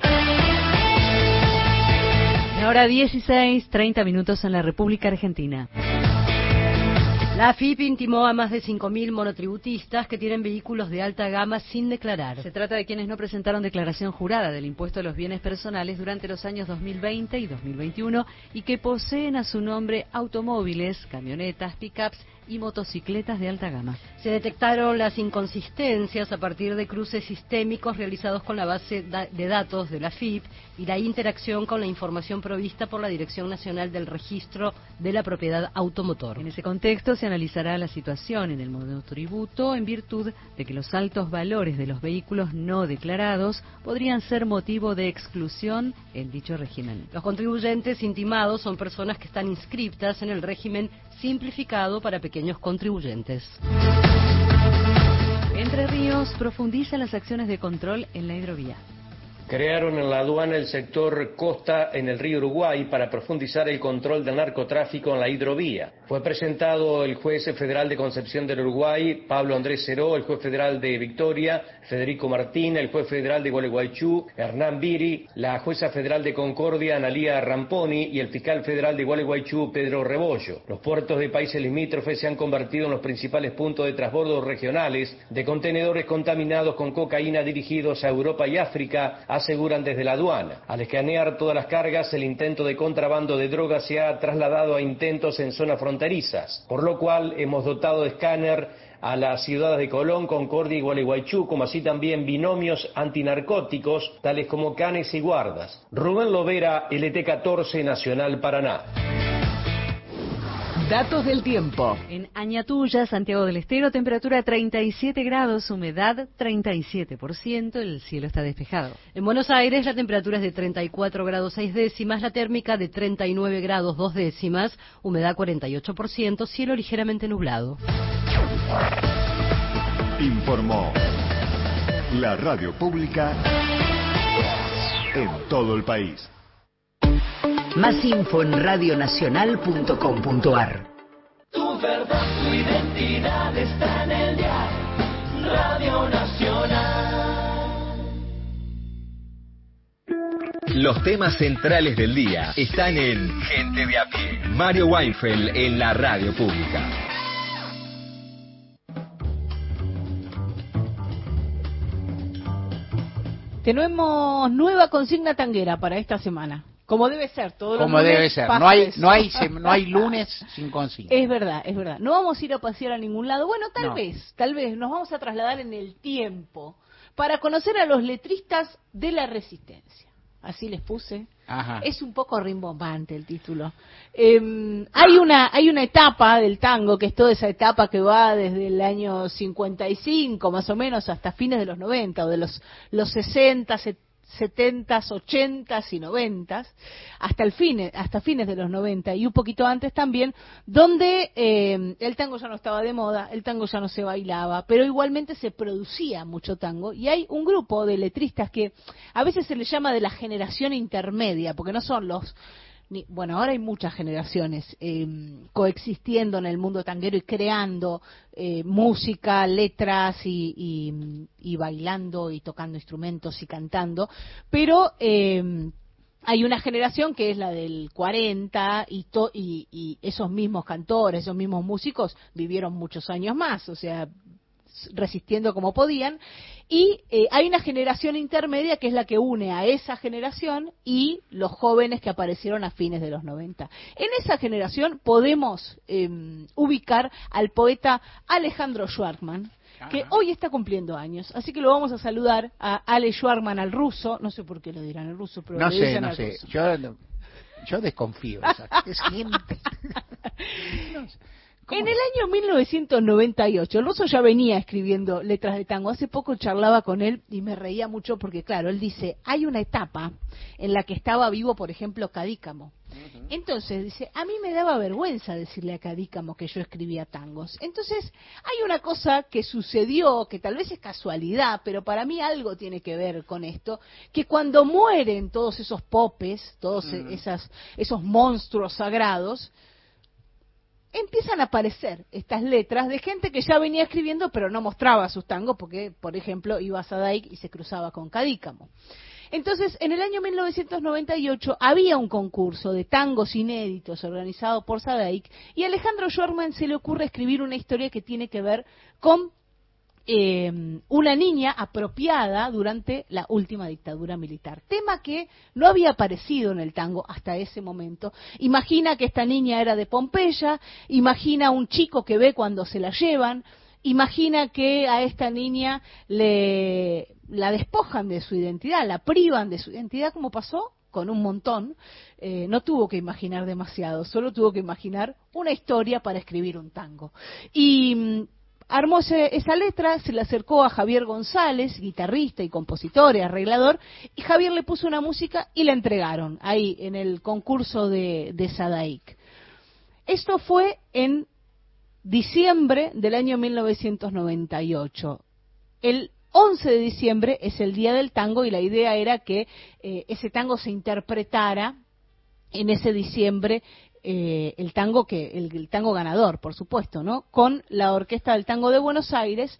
Speaker 11: Ahora 16, 30 minutos en la República Argentina.
Speaker 10: La AFIP intimó a más de 5.000 monotributistas que tienen vehículos de alta gama sin declarar.
Speaker 11: Se trata de quienes no presentaron declaración jurada del impuesto a los bienes personales durante los años 2020 y 2021 y que poseen a su nombre automóviles, camionetas, pickups y motocicletas de alta gama.
Speaker 10: Se detectaron las inconsistencias a partir de cruces sistémicos realizados con la base de datos de la FIP y la interacción con la información provista por la Dirección Nacional del Registro de la Propiedad Automotor.
Speaker 11: En ese contexto se analizará la situación en el monotributo en virtud de que los altos valores de los vehículos no declarados podrían ser motivo de exclusión en dicho régimen.
Speaker 10: Los contribuyentes intimados son personas que están inscriptas en el régimen simplificado para pequeños contribuyentes.
Speaker 11: Entre Ríos profundiza las acciones de control en la hidrovía.
Speaker 27: Crearon en la aduana el sector costa en el río Uruguay para profundizar el control del narcotráfico en la hidrovía. Fue presentado el juez federal de Concepción del Uruguay, Pablo Andrés Ceró, el juez federal de Victoria, Federico Martín, el juez federal de Gualeguaychú, Hernán Viri, la jueza federal de Concordia, Analía Ramponi, y el fiscal federal de Gualeguaychú, Pedro Rebollo. Los puertos de países limítrofes se han convertido en los principales puntos de transbordo regionales de contenedores contaminados con cocaína dirigidos a Europa y África, aseguran desde la aduana. Al escanear todas las cargas, el intento de contrabando de drogas se ha trasladado a intentos en zonas fronterizas, por lo cual hemos dotado de escáner a las ciudades de Colón, Concordia y Gualeguaychú, como así también binomios antinarcóticos, tales como canes y guardas. Rubén Lovera, LT14 Nacional Paraná.
Speaker 21: Datos del tiempo.
Speaker 11: En Añatuya, Santiago del Estero, temperatura 37 grados, humedad 37%, el cielo está despejado.
Speaker 10: En Buenos Aires la temperatura es de 34 grados 6 décimas, la térmica de 39 grados 2 décimas, humedad 48%, cielo ligeramente nublado.
Speaker 12: Informó la radio pública en todo el país.
Speaker 1: Más info en radionacional.com.ar.
Speaker 16: Tu verdad, tu identidad está en el día. Radio Nacional.
Speaker 7: Los temas centrales del día están en Gente de a pie. Mario Weinfeld en la radio pública.
Speaker 4: Tenemos nueva consigna tanguera para esta semana. Como debe ser, todo
Speaker 3: Como debe ser. No hay, no hay, no hay lunes [laughs] sin consigna.
Speaker 4: Es verdad, es verdad. No vamos a ir a pasear a ningún lado. Bueno, tal vez, tal vez nos vamos a trasladar en el tiempo para conocer a los letristas de la resistencia. Así les puse. Es un poco rimbombante el título. Em, hay una hay una etapa del tango que es toda esa etapa que va desde el año 55 más o menos hasta fines de los 90 o de los los 60, 70 70s, 80 y 90 hasta el fin, hasta fines de los 90 y un poquito antes también, donde eh, el tango ya no estaba de moda, el tango ya no se bailaba, pero igualmente se producía mucho tango. Y hay un grupo de letristas que a veces se les llama de la generación intermedia, porque no son los bueno, ahora hay muchas generaciones eh, coexistiendo en el mundo tanguero y creando eh, música, letras y, bailando y tocando instrumentos y cantando, pero eh, hay una generación que es la del 40 y, y, esos mismos cantores, esos mismos músicos vivieron muchos años más, o sea, resistiendo como podían, y eh, hay una generación intermedia que es la que une a esa generación y los jóvenes que aparecieron a fines de los 90. En esa generación podemos em, ubicar al poeta Alejandro Schwartman, que hoy está cumpliendo años. Así que lo vamos a saludar a Ale Schwartman al ruso. No sé por qué lo dirán al ruso, pero
Speaker 3: no
Speaker 4: lo
Speaker 3: sé, [laughs]
Speaker 4: no
Speaker 3: sé. Yo, yo desconfío. es gente.
Speaker 4: En el año 1998, el ruso ya venía escribiendo letras de tango. Hace poco charlaba con él y me reía mucho porque, claro, él dice, hay una etapa en la que estaba vivo, por ejemplo, Cadícamo. Entonces dice, a mí me daba vergüenza decirle a Cadícamo que yo escribía tangos. Entonces hay una cosa que sucedió, que tal vez es casualidad, pero para mí algo tiene que ver con esto, que cuando mueren todos esos popes, todos esas, esos monstruos sagrados, empiezan a aparecer estas letras de gente que ya venía escribiendo pero no mostraba sus tangos porque, por ejemplo, iba a Sadaik y se cruzaba con Cadícamo. Entonces, en el año 1998 había un concurso de tangos inéditos organizado por Sadaik y a Alejandro Schwarman se le ocurre escribir una historia que tiene que ver con eh, una niña apropiada durante la última dictadura militar. Tema que no había aparecido en el tango hasta ese momento. Imagina que esta niña era de Pompeya, imagina un chico que ve cuando se la llevan, imagina que a esta niña le, la despojan de su identidad, la privan de su identidad, como pasó con un montón, eh, no tuvo que imaginar demasiado, solo tuvo que imaginar una historia para escribir un tango. Y mm, armó esa letra, se la acercó a Javier González, guitarrista y compositor y arreglador, y Javier le puso una música y la entregaron ahí en el concurso de, de Sadaik. Esto fue en diciembre del año 1998. El 11 de diciembre es el día del tango y la idea era que eh, ese tango se interpretara en ese diciembre eh, el tango que el, tango ganador, por supuesto, ¿no? Con la Orquesta del Tango de Buenos Aires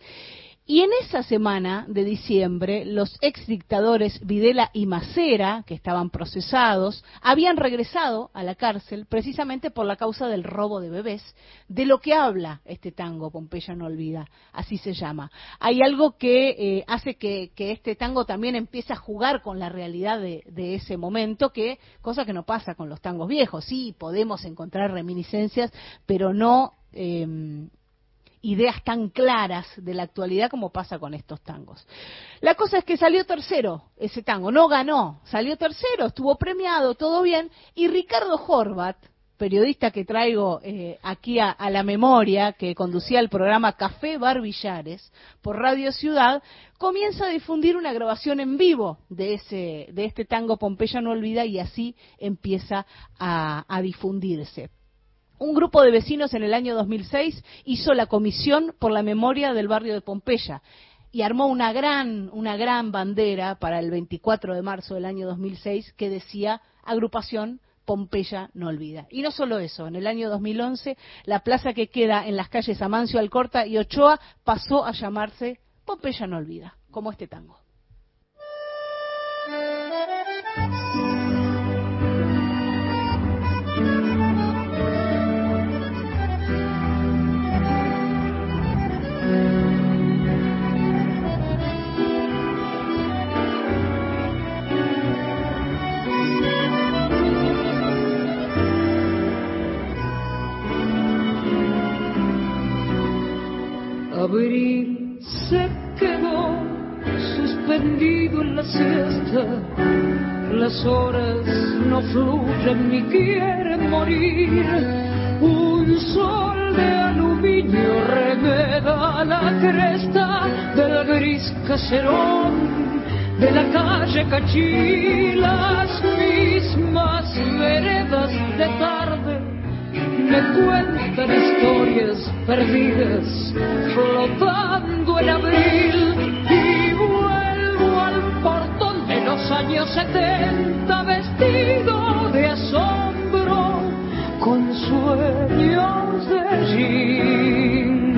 Speaker 4: y en esa semana de diciembre, los ex dictadores Videla y Macera, que estaban procesados, habían regresado a la cárcel precisamente por la causa del robo de bebés, de lo que habla este tango, Pompeya no olvida, así se llama. Hay algo que eh, hace que, este tango también empiece a jugar con la realidad de, ese momento, que cosa que no pasa con los tangos viejos. Sí, podemos encontrar reminiscencias, pero no eh, ideas tan claras de la actualidad como pasa con estos tangos. La cosa es que salió tercero ese tango, no ganó, salió tercero, estuvo premiado, todo bien, y Ricardo Horvat, periodista que traigo eh, aquí a, la memoria, que conducía el programa Café Barbillares por Radio Ciudad, comienza a difundir una grabación en vivo de, ese, de este tango Pompeya no olvida y así empieza a difundirse un grupo de vecinos en el año 2006 hizo la comisión por la memoria del barrio de Pompeya y armó una gran, una gran bandera para el 24 de marzo del año 2006 que decía agrupación Pompeya no olvida. Y no solo eso, en el año 2011 la plaza que queda en las calles Amancio, Alcorta y Ochoa pasó a llamarse Pompeya no olvida, como este tango.
Speaker 28: Abril se quedó suspendido en la siesta, las horas no fluyen ni quieren morir. Un sol de aluminio remeda la cresta del gris caserón de la calle Cachí, las mismas veredas de tarde me cuentan historias perdidas flotando en abril y vuelvo al portón de los años 70 vestido de asombro con sueños de jean.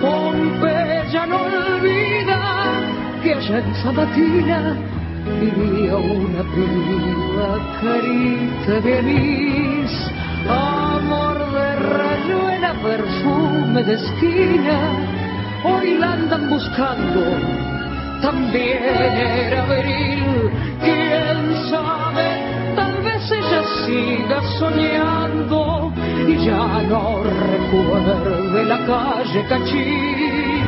Speaker 28: Pompeya no olvida que allá en Sabatina vivía una piba carita de anís, amor de rayuela, perfume de esquina, hoy la andan buscando, también era abril, quién sabe, tal vez ella siga soñando y ya no recuerde la calle Cachí,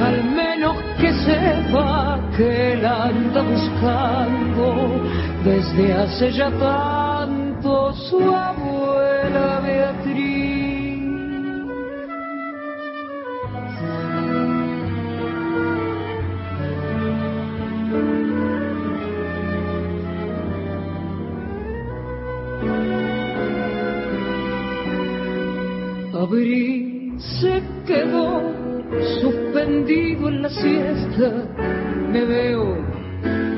Speaker 28: al menos sepa que la anda buscando desde hace ya tanto su abuela Beatriz. En la siesta, me veo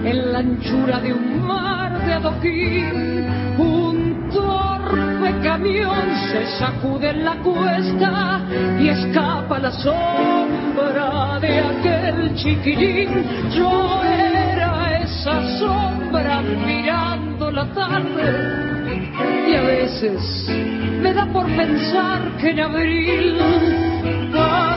Speaker 28: en la anchura de un mar de adoquín, un torpe camión se sacude en la cuesta y escapa la sombra de aquel chiquillín. Yo era esa sombra mirando la tarde y a veces me da por pensar que en abril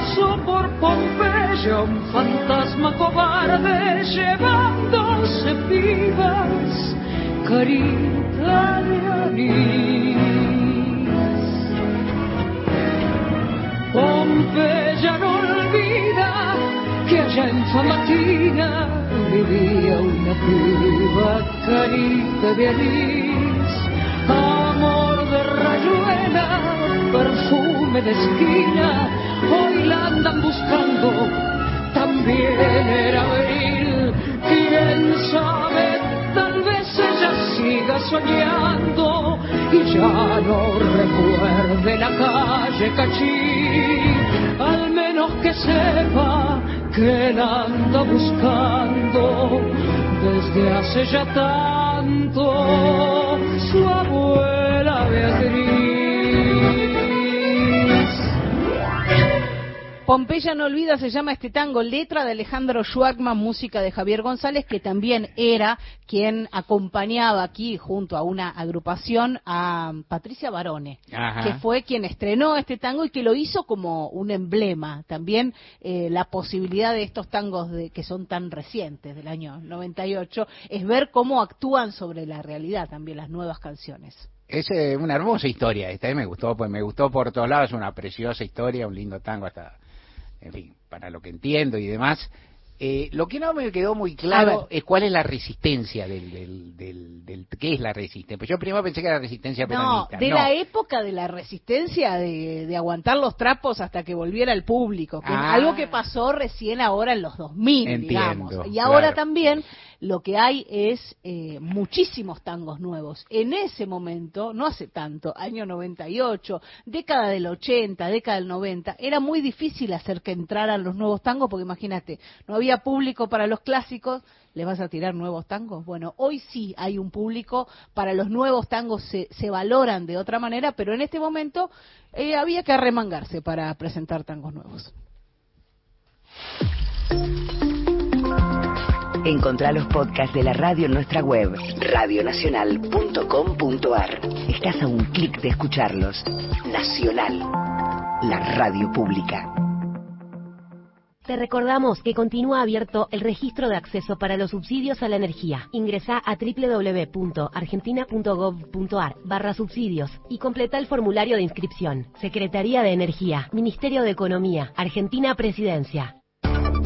Speaker 28: paso por Pompeya un fantasma cobarde llevándose vivas carita de anís. Pompeya no olvida que allá en Famatina vivía una piba carita de anís, amor de rayuela, perfume de esquina, hoy la andan buscando, también era abril, quién sabe, tal vez ella siga soñando y ya no recuerde la calle Cachí, al menos que sepa que la anda buscando desde hace ya tanto. Su abuela Beatriz.
Speaker 4: Pompeya no olvida se llama este tango, letra de Alejandro Schwartzman, música de Javier González, que también era quien acompañaba aquí junto a una agrupación a Patricia Barone,
Speaker 3: Ajá.
Speaker 4: que fue quien estrenó este tango y que lo hizo como un emblema. También eh, la posibilidad de estos tangos de, que son tan recientes, del año 98, es ver cómo actúan sobre la realidad también las nuevas canciones.
Speaker 3: Es eh, una hermosa historia esta, eh, me gustó, pues me gustó por todos lados, es una preciosa historia, un lindo tango hasta, en fin, para lo que entiendo y demás. Eh, lo que no me quedó muy claro es cuál es la resistencia del, del, del, del- qué es la resistencia. Pues yo primero pensé que era resistencia
Speaker 4: No,
Speaker 3: peronista.
Speaker 4: de la época de la resistencia de, de aguantar los trapos hasta que volviera el público, que
Speaker 3: Ah.
Speaker 4: algo que pasó recién ahora en los 2000,
Speaker 3: Entiendo,
Speaker 4: digamos. Y ahora
Speaker 3: claro.
Speaker 4: también lo que hay es eh, muchísimos tangos nuevos. En ese momento, no hace tanto, año 98, década del 80, década del 90, era muy difícil hacer que entraran los nuevos tangos porque imagínate, no había público para los clásicos, ¿le vas a tirar nuevos tangos? Bueno, hoy sí hay un público, para los nuevos tangos se, se valoran de otra manera, pero en este momento eh, había que arremangarse para presentar tangos nuevos.
Speaker 1: Encontrá los podcasts de la radio en nuestra web, radionacional.com.ar. Estás a un clic de escucharlos. Nacional, la radio pública.
Speaker 14: Te recordamos que continúa abierto el registro de acceso para los subsidios a la energía. Ingresa a www.argentina.gov.ar barra subsidios y completa el formulario de inscripción. Secretaría de Energía, Ministerio de Economía, Argentina Presidencia.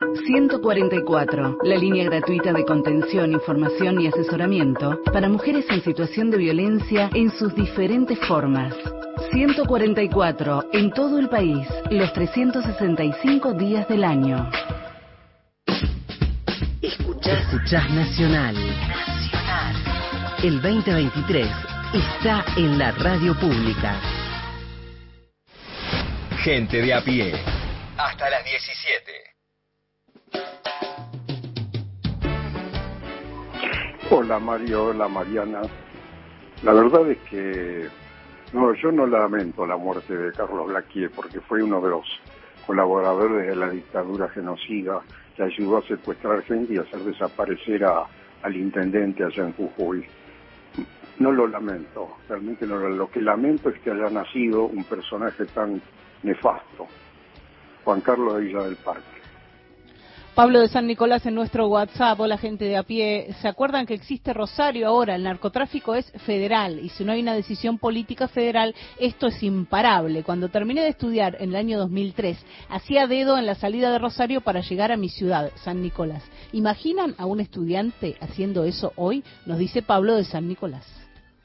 Speaker 11: 144, la línea gratuita de contención, información y asesoramiento para mujeres en situación de violencia en sus diferentes formas. 144 en todo el país, los 365 días del año.
Speaker 1: Escuchás, Nacional. Nacional. El 2023 está en la radio pública.
Speaker 7: Gente de a pie. Hasta las 17.
Speaker 29: Hola Mario, hola Mariana. La verdad es que no, yo no lamento la muerte de Carlos Blaquier porque fue uno de los colaboradores de la dictadura genocida que ayudó a secuestrar gente y hacer desaparecer a, al intendente allá en Jujuy. No lo lamento, realmente no lo, lo que lamento es que haya nacido un personaje tan nefasto, Juan Carlos de Villa del Parque.
Speaker 4: Pablo de San Nicolás en nuestro WhatsApp, la gente de a pie, ¿se acuerdan que existe Rosario ahora? El narcotráfico es federal y si no hay una decisión política federal, esto es imparable. Cuando terminé de estudiar en el año 2003, hacía dedo en la salida de Rosario para llegar a mi ciudad, San Nicolás. ¿Imaginan a un estudiante haciendo eso hoy? Nos dice Pablo de San Nicolás.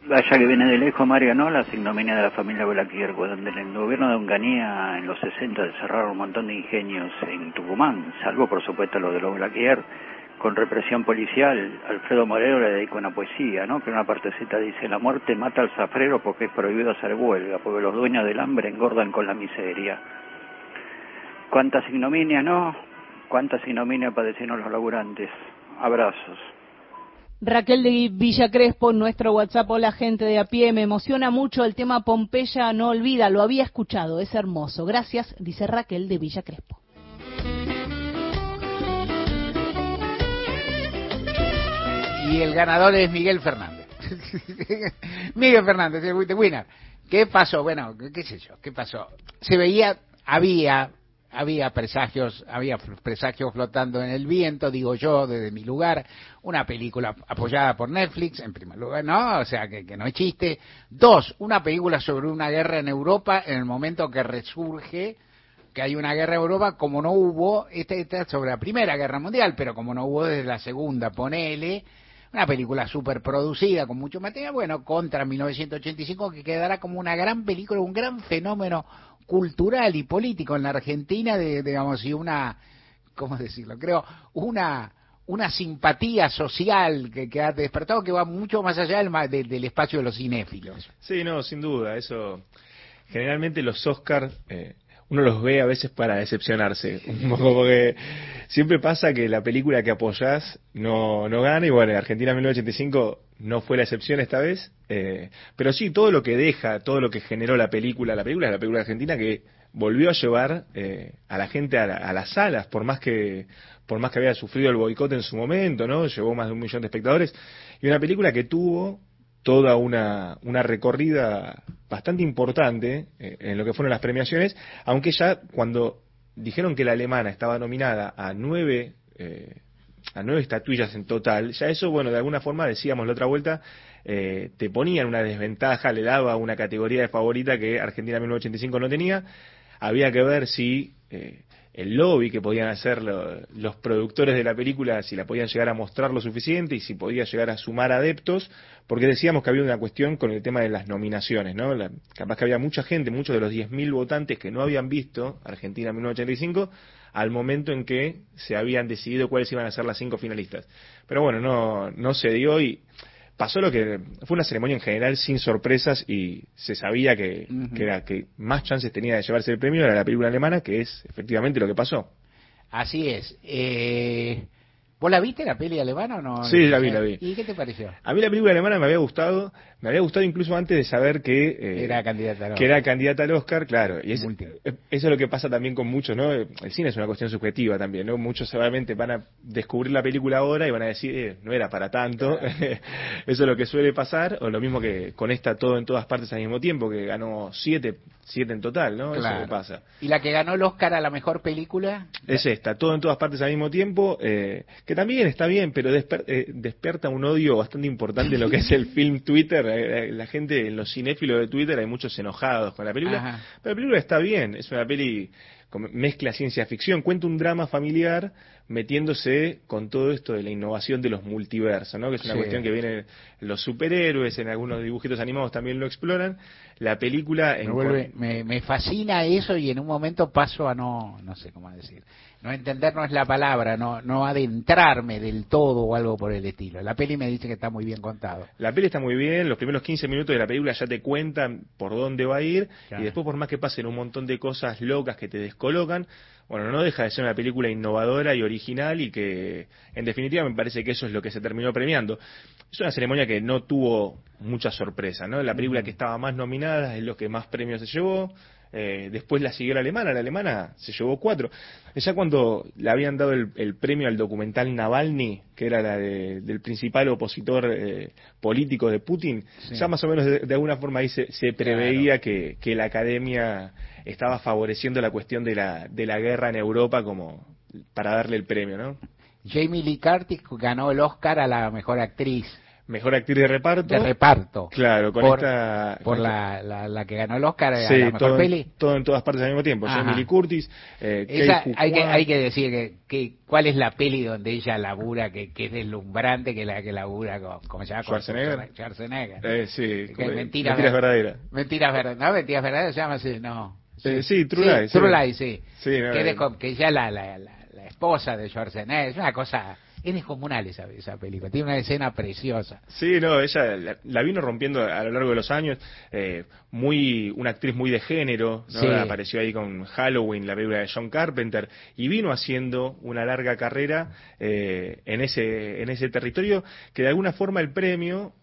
Speaker 30: Vaya que viene de lejos, Mario, ¿no? La ignominia de la familia Balaquier, cuando en el gobierno de Onganía en los 60 cerraron un montón de ingenios en Tucumán, salvo por supuesto lo de los Balaquier, con represión policial. Alfredo Moreno le dedicó una poesía, ¿no? Que una partecita dice, la muerte mata al zafrero porque es prohibido hacer huelga, porque los dueños del hambre engordan con la miseria. ¿Cuántas ignominias, no? ¿Cuántas ignominias padecieron los laburantes? Abrazos.
Speaker 4: Raquel de Villa Crespo, nuestro WhatsApp, hola gente de a pie, me emociona mucho el tema Pompeya, no olvida, lo había escuchado, es hermoso. Gracias, dice Raquel de Villa Crespo.
Speaker 3: Y el ganador es Miguel Fernández. [laughs] Miguel Fernández, el winner. ¿Qué pasó? Bueno, qué sé yo, ¿qué pasó? Se veía, había había presagios, había presagios flotando en el viento, digo yo, desde mi lugar, una película apoyada por Netflix, en primer lugar, no, o sea, que, no es chiste. Dos, una película sobre una guerra en Europa en el momento que resurge que hay una guerra en Europa, como no hubo, esta, esta sobre la Primera Guerra Mundial, pero como no hubo desde la Segunda, ponele, una película súper producida, con mucho material, bueno, contra 1985, que quedará como una gran película, un gran fenómeno cultural y político en la Argentina, de, digamos, y una, ¿cómo decirlo? Creo, una una simpatía social que, que ha despertado que va mucho más allá del, del, espacio de los cinéfilos.
Speaker 31: Sí, no, sin duda, eso. Generalmente los Oscars eh, uno los ve a veces para decepcionarse, [laughs] un poco porque siempre pasa que la película que apoyás no, no gana y bueno, Argentina 1985 no fue la excepción esta vez, eh, pero sí, todo lo que deja, todo lo que generó la película, la película es la película argentina que volvió a llevar eh, a la gente a, las salas, por más que por más que había sufrido el boicot en su momento, ¿no? Llevó más de un millón de espectadores y una película que tuvo toda una, una recorrida bastante importante eh, en lo que fueron las premiaciones, aunque ya cuando dijeron que la alemana estaba nominada a nueve a nueve estatuillas en total, ya eso, bueno, de alguna forma decíamos la otra vuelta, eh, te ponía en una desventaja, le daba una categoría de favorita que Argentina 1985 no tenía. Había que ver si eh, el lobby que podían hacer los productores de la película, si la podían llegar a mostrar lo suficiente y si podía llegar a sumar adeptos, porque decíamos que había una cuestión con el tema de las nominaciones, ¿no? capaz que había mucha gente, muchos de los 10.000 votantes que no habían visto Argentina 1985 al momento en que se habían decidido cuáles iban a ser las cinco finalistas. Pero bueno, no, no se dio y pasó lo que fue una ceremonia en general sin sorpresas y se sabía que, que, que más chances tenía de llevarse el premio era la película alemana, que es efectivamente lo que pasó.
Speaker 3: Así es. Eh, ¿Vos la viste la peli alemana o no?
Speaker 31: Sí, la vi, la vi.
Speaker 3: ¿Y qué te pareció?
Speaker 31: A mí la película alemana me había gustado, me había gustado incluso antes de saber que eh,
Speaker 3: Era candidata al
Speaker 31: que
Speaker 3: Oscar.
Speaker 31: era candidata al Oscar, claro. Y es- eh, eso es lo que pasa también con muchos, ¿no? El cine es una cuestión subjetiva también, ¿no? Muchos seguramente van a descubrir la película ahora y van a decir, eh, no era para tanto. [laughs] eso es lo que suele pasar, o lo mismo que con esta todo en todas partes al mismo tiempo, que ganó siete, siete en total, ¿no? Eso es lo que pasa.
Speaker 3: ¿Y la que ganó el Oscar a la mejor película?
Speaker 31: Es esta, todo en todas partes al mismo tiempo, eh, que también está bien, pero desper- eh, despierta un odio bastante importante en lo que es el [laughs] film Twitter. La gente, en los cinéfilos de Twitter, hay muchos enojados con la película.
Speaker 3: Ajá.
Speaker 31: Pero la película está bien, es una peli mezcla ciencia ficción, cuenta un drama familiar metiéndose con todo esto de la innovación de los multiversos, ¿no? que es una
Speaker 3: Sí.
Speaker 31: cuestión que viene en los superhéroes, en algunos dibujitos animados también lo exploran. La película
Speaker 3: Me,
Speaker 31: en
Speaker 3: vuelve-
Speaker 31: cuan-
Speaker 3: me, me fascina eso y en un momento paso a no, no sé cómo decir, no entender no es la palabra, no, no adentrarme del todo o algo por el estilo. La peli me dice que está muy bien contado.
Speaker 31: La peli está muy bien, los primeros 15 minutos de la película ya te cuentan por dónde va a ir
Speaker 3: Claro.
Speaker 31: y después por más que pasen un montón de cosas locas que te descolocan, bueno, no deja de ser una película innovadora y original y que en definitiva me parece que eso es lo que se terminó premiando. Es una ceremonia que no tuvo mucha sorpresa, ¿no? La película que estaba más nominada es lo que más premios se llevó. Eh, después la siguió la alemana, la alemana se llevó cuatro. Ya cuando le habían dado el, el premio al documental Navalny, que era la de- del principal opositor eh, político de Putin,
Speaker 3: Sí.
Speaker 31: ya más o menos de, de alguna forma ahí se, se preveía que, que la academia estaba favoreciendo la cuestión de la, de la guerra en Europa como para darle el premio, ¿no?
Speaker 3: Jamie Lee Curtis ganó el Oscar a la mejor actriz
Speaker 31: Mejor actriz de reparto.
Speaker 3: de reparto.
Speaker 31: Claro, con
Speaker 3: por,
Speaker 31: esta...
Speaker 3: por
Speaker 31: con
Speaker 3: la, la, la que ganó el Oscar a
Speaker 31: Sí,
Speaker 3: la mejor
Speaker 31: todo,
Speaker 3: peli.
Speaker 31: todo en todas partes al mismo tiempo. Jamie Curtis, eh,
Speaker 3: Esa, hay, que, hay que decir que, que cuál es la peli donde ella labura, que, que es deslumbrante, que la que labura con, ¿cómo se llama?
Speaker 31: Schwarzenegger.
Speaker 3: Schwarzenegger.
Speaker 31: Eh, sí,
Speaker 3: Que mentiras,
Speaker 31: mentiras verdaderas.
Speaker 3: Mentiras verdaderas. No, mentiras verdaderas se llama así, no.
Speaker 31: Eh, sí, True Lies, sí.
Speaker 3: True Lies, sí.
Speaker 31: Sí, no,
Speaker 3: que, de- que ella la, la, la, la esposa de Schwarzenegger, es una cosa, es descomunal esa, esa película, tiene una escena preciosa.
Speaker 31: Sí, no, ella la, la vino rompiendo a lo largo de los años, eh, muy una actriz muy de género, ¿no?
Speaker 3: Sí.
Speaker 31: apareció ahí con Halloween, la película de John Carpenter, y vino haciendo una larga carrera eh, en ese en ese territorio que de alguna forma el premio,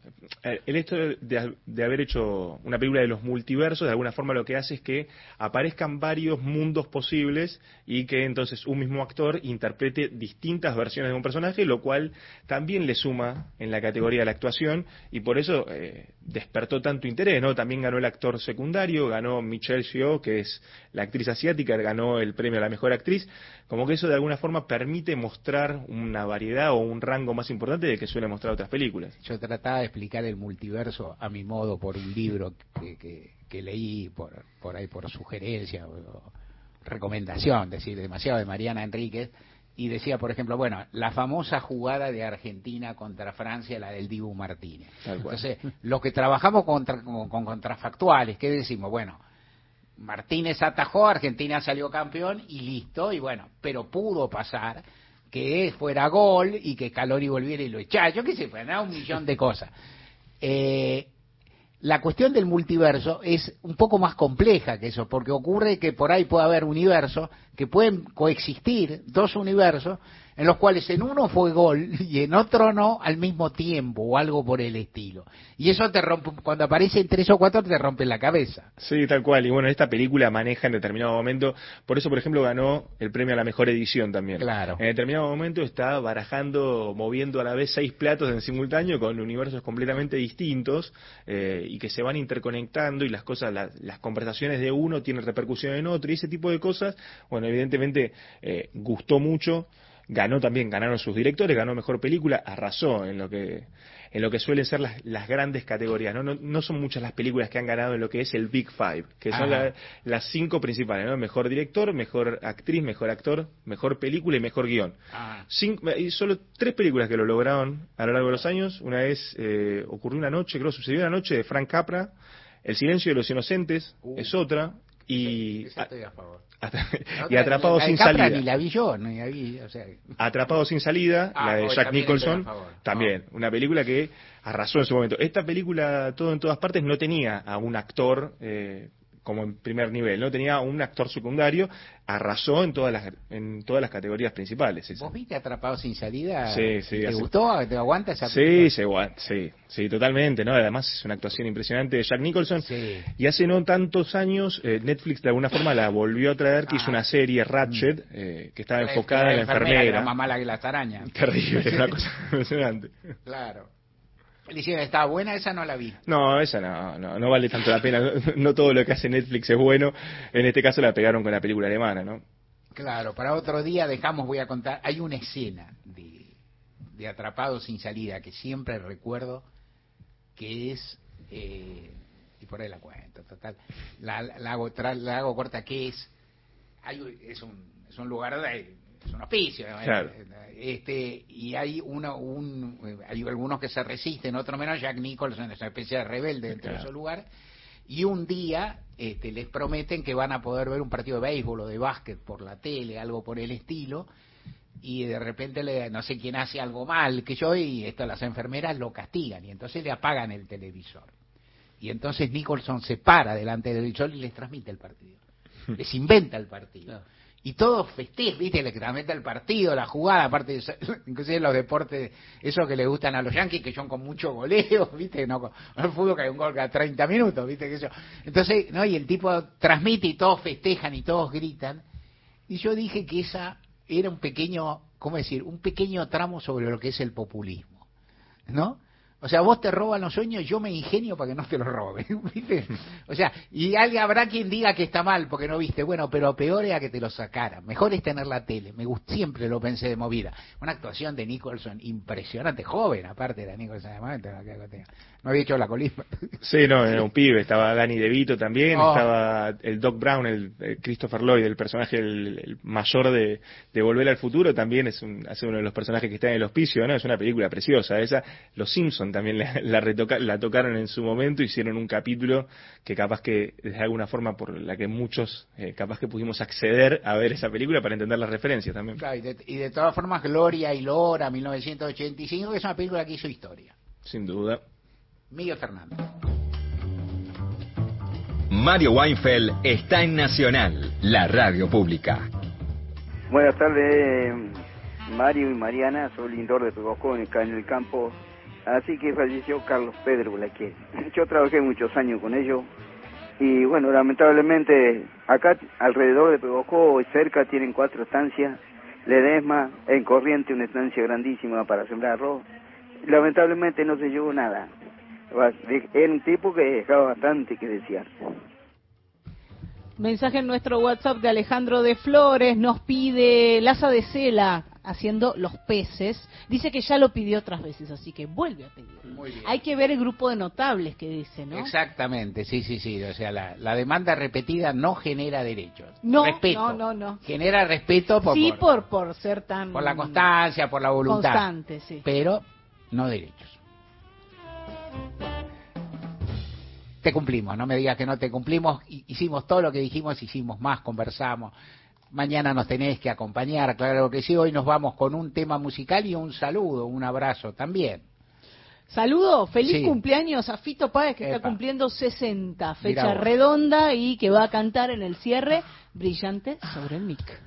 Speaker 31: el hecho de, de haber hecho una película de los multiversos, de alguna forma lo que hace es que aparezcan varios mundos posibles y que entonces un mismo actor interprete distintas versiones de un personaje, lo cual también le suma en la categoría de la actuación y por eso eh, despertó tanto interés, ¿no? También ganó el actor secundario, ganó Michelle Yeoh, que es la actriz asiática, ganó el premio a la mejor actriz, como que eso de alguna forma permite mostrar una variedad o un rango más importante de que suele mostrar otras películas.
Speaker 3: Yo trataba de explicar el multiverso a mi modo por un libro que, que, que leí por, por ahí por sugerencia o, recomendación, decir, demasiado de Mariana Enríquez, y decía, por ejemplo, bueno, la famosa jugada de Argentina contra Francia, la del Dibu Martínez. Entonces, los que trabajamos contra, con, con contrafactuales, ¿qué decimos? Bueno, Martínez atajó, Argentina salió campeón y listo, y bueno, pero pudo pasar que fuera gol y que Calori volviera y lo echara, yo qué sé, pues nada, un millón de cosas. Eh, la cuestión del multiverso es un poco más compleja que eso, porque ocurre que por ahí puede haber universos que pueden coexistir, dos universos, en los cuales en uno fue gol y en otro no al mismo tiempo o algo por el estilo. Y eso te rompe, cuando aparecen tres o cuatro te rompe la cabeza.
Speaker 31: Sí, tal cual. Y bueno, esta película maneja en determinado momento, por eso, por ejemplo, ganó el premio a la mejor edición también.
Speaker 3: Claro.
Speaker 31: En determinado momento está barajando, moviendo a la vez seis platos en simultáneo con universos completamente distintos eh, y que se van interconectando y las cosas, la- las conversaciones de uno tienen repercusión en otro y ese tipo de cosas, bueno, evidentemente eh, gustó mucho. Ganó también, ganaron sus directores, ganó mejor película, arrasó en lo que en lo que suelen ser las, las grandes categorías. ¿no? No, no son muchas las películas que han ganado en lo que es el Big Five, que son la- las cinco principales, ¿no? Mejor director, mejor actriz, mejor actor, mejor película y mejor guion.
Speaker 3: Ah.
Speaker 31: Cinco- hay solo tres películas que lo lograron a lo largo de los años. Una vez eh, ocurrió una noche, creo sucedió una noche de Frank Capra. El silencio de los inocentes es otra. Y,
Speaker 3: Esa estoy a favor. [laughs]
Speaker 31: y Atrapado
Speaker 3: La
Speaker 31: sin
Speaker 3: Capra
Speaker 31: salida.
Speaker 3: Ni la vi yo, ni la vi, o sea, [laughs]
Speaker 31: Atrapado sin salida,
Speaker 3: Ah,
Speaker 31: la de Jack Nicholson,
Speaker 3: a favor.
Speaker 31: también, una película que arrasó en su momento. Esta película, todo en todas partes, no tenía a un actor eh, como en primer nivel, ¿no? Tenía un actor secundario, arrasó en todas las en todas las categorías principales. esa.
Speaker 3: ¿Vos viste Atrapado sin salida?
Speaker 31: Sí, sí,
Speaker 3: ¿Te
Speaker 31: hace-
Speaker 3: gustó? ¿Te aguanta esa
Speaker 31: Sí, se gua- sí, sí, totalmente, ¿no? Además es una actuación impresionante de Jack Nicholson. Y hace no tantos años eh, Netflix de alguna forma la volvió a traer, que hizo una serie Ratchet, eh, que estaba enfocada en la
Speaker 3: que era
Speaker 31: enfermera.
Speaker 3: más mala que las arañas.
Speaker 31: Terrible, una [laughs] cosa impresionante.
Speaker 3: Claro. Dice, ¿estaba buena? Esa no la vi.
Speaker 31: No, esa no, no, no vale tanto la pena. [laughs] No, todo lo que hace Netflix es bueno. En este caso la pegaron con la película alemana, ¿no?
Speaker 3: Claro, para otro día dejamos, voy a contar, hay una escena de, de Atrapado sin salida que siempre recuerdo que es, eh, y por ahí la cuento, total, la, la hago, la hago corta, que es, hay, es, un, es un lugar, de, es un.
Speaker 31: Claro.
Speaker 3: este, y hay uno, un, hay algunos que se resisten, otros menos, Jack Nicholson es una especie de rebelde dentro de
Speaker 31: Claro.
Speaker 3: ese lugar, y un día este, les prometen que van a poder ver un partido de béisbol o de básquet por la tele, algo por el estilo, y de repente le, no sé quién hace algo mal que yo y esto las enfermeras lo castigan y entonces le apagan el televisor. Y entonces Nicholson se para delante del televisor y les transmite el partido. [laughs] Les inventa el partido. Y todos festejan, ¿viste? Le transmite el partido, la jugada, aparte de [laughs] inclusive los deportes, esos que le gustan a los yankees, que son con mucho goleo, [laughs] ¿viste? No, con el fútbol que hay un gol cada 30 minutos, ¿viste? Que eso. Entonces, ¿no? Y el tipo transmite y todos festejan y todos gritan. Y yo dije que esa era un pequeño, ¿cómo decir? Un pequeño tramo sobre lo que es el populismo, ¿no? O sea, vos te roban los sueños, yo me ingenio para que no te los roben, [laughs] ¿viste? O sea, y alguien habrá quien diga que está mal porque no viste, bueno, pero peor era que te lo sacaran. Mejor es tener la tele, me gust siempre lo pensé de movida. Una actuación de Nicholson impresionante, joven aparte era Nicholson, no había hecho la colisma.
Speaker 31: Sí, no, era un pibe. Estaba Danny DeVito también,
Speaker 3: Oh.
Speaker 31: estaba el Doc Brown, el, eh, Christopher Lloyd, el personaje el, el mayor de, de Volver al Futuro, también es un, hace uno de los personajes que está en el hospicio, ¿no? Es una película preciosa esa. Los Simpson también la, [laughs] la, retoca- la tocaron en su momento, hicieron un capítulo que capaz que, de alguna forma, por la que muchos, eh, capaz que pudimos acceder a ver esa película para entender las referencias también.
Speaker 3: Claro, y, de, y de todas formas, Gloria y Lora, 1985, que es una película que hizo historia.
Speaker 31: Sin duda.
Speaker 3: Miguel Fernández.
Speaker 7: Mario Weinfeld está en Nacional, la radio pública.
Speaker 32: Buenas tardes, Mario y Mariana. Soy Lindor de Pebocó, acá en el campo. Así que falleció Carlos Pedro Blaquier. [laughs] Yo trabajé muchos años con ellos. Y bueno, lamentablemente, acá alrededor de Pebocó, cerca, tienen cuatro estancias. Ledesma, en Corriente, una estancia grandísima para sembrar arroz. Lamentablemente no se llevó nada. Era un tipo que dejaba bastante que desear.
Speaker 4: Mensaje en nuestro WhatsApp de Alejandro de Flores, nos pide Laza de Cela haciendo los peces. Dice que ya lo pidió otras veces, así que vuelve a pedir. Hay que ver el grupo de notables que dice, ¿no?
Speaker 3: Exactamente, sí, sí, sí. O sea, la, la demanda repetida no genera derechos.
Speaker 4: No,
Speaker 3: respeto.
Speaker 4: no, no, no.
Speaker 3: Genera respeto por,
Speaker 4: sí,
Speaker 3: por,
Speaker 4: por, por ser tan...
Speaker 3: por la constancia, por la voluntad.
Speaker 4: Constante, sí.
Speaker 3: Pero no derechos. Te cumplimos, no me digas que no te cumplimos. Hi- Hicimos todo lo que dijimos, hicimos más, conversamos. Mañana nos tenés que acompañar, claro que sí. Hoy nos vamos con un tema musical y un saludo, un abrazo también.
Speaker 4: Saludo, feliz
Speaker 3: Sí.
Speaker 4: cumpleaños a Fito Páez que está cumpliendo 60,
Speaker 3: Mirá
Speaker 4: fecha redonda y que va a cantar en el cierre Brillante sobre el mic.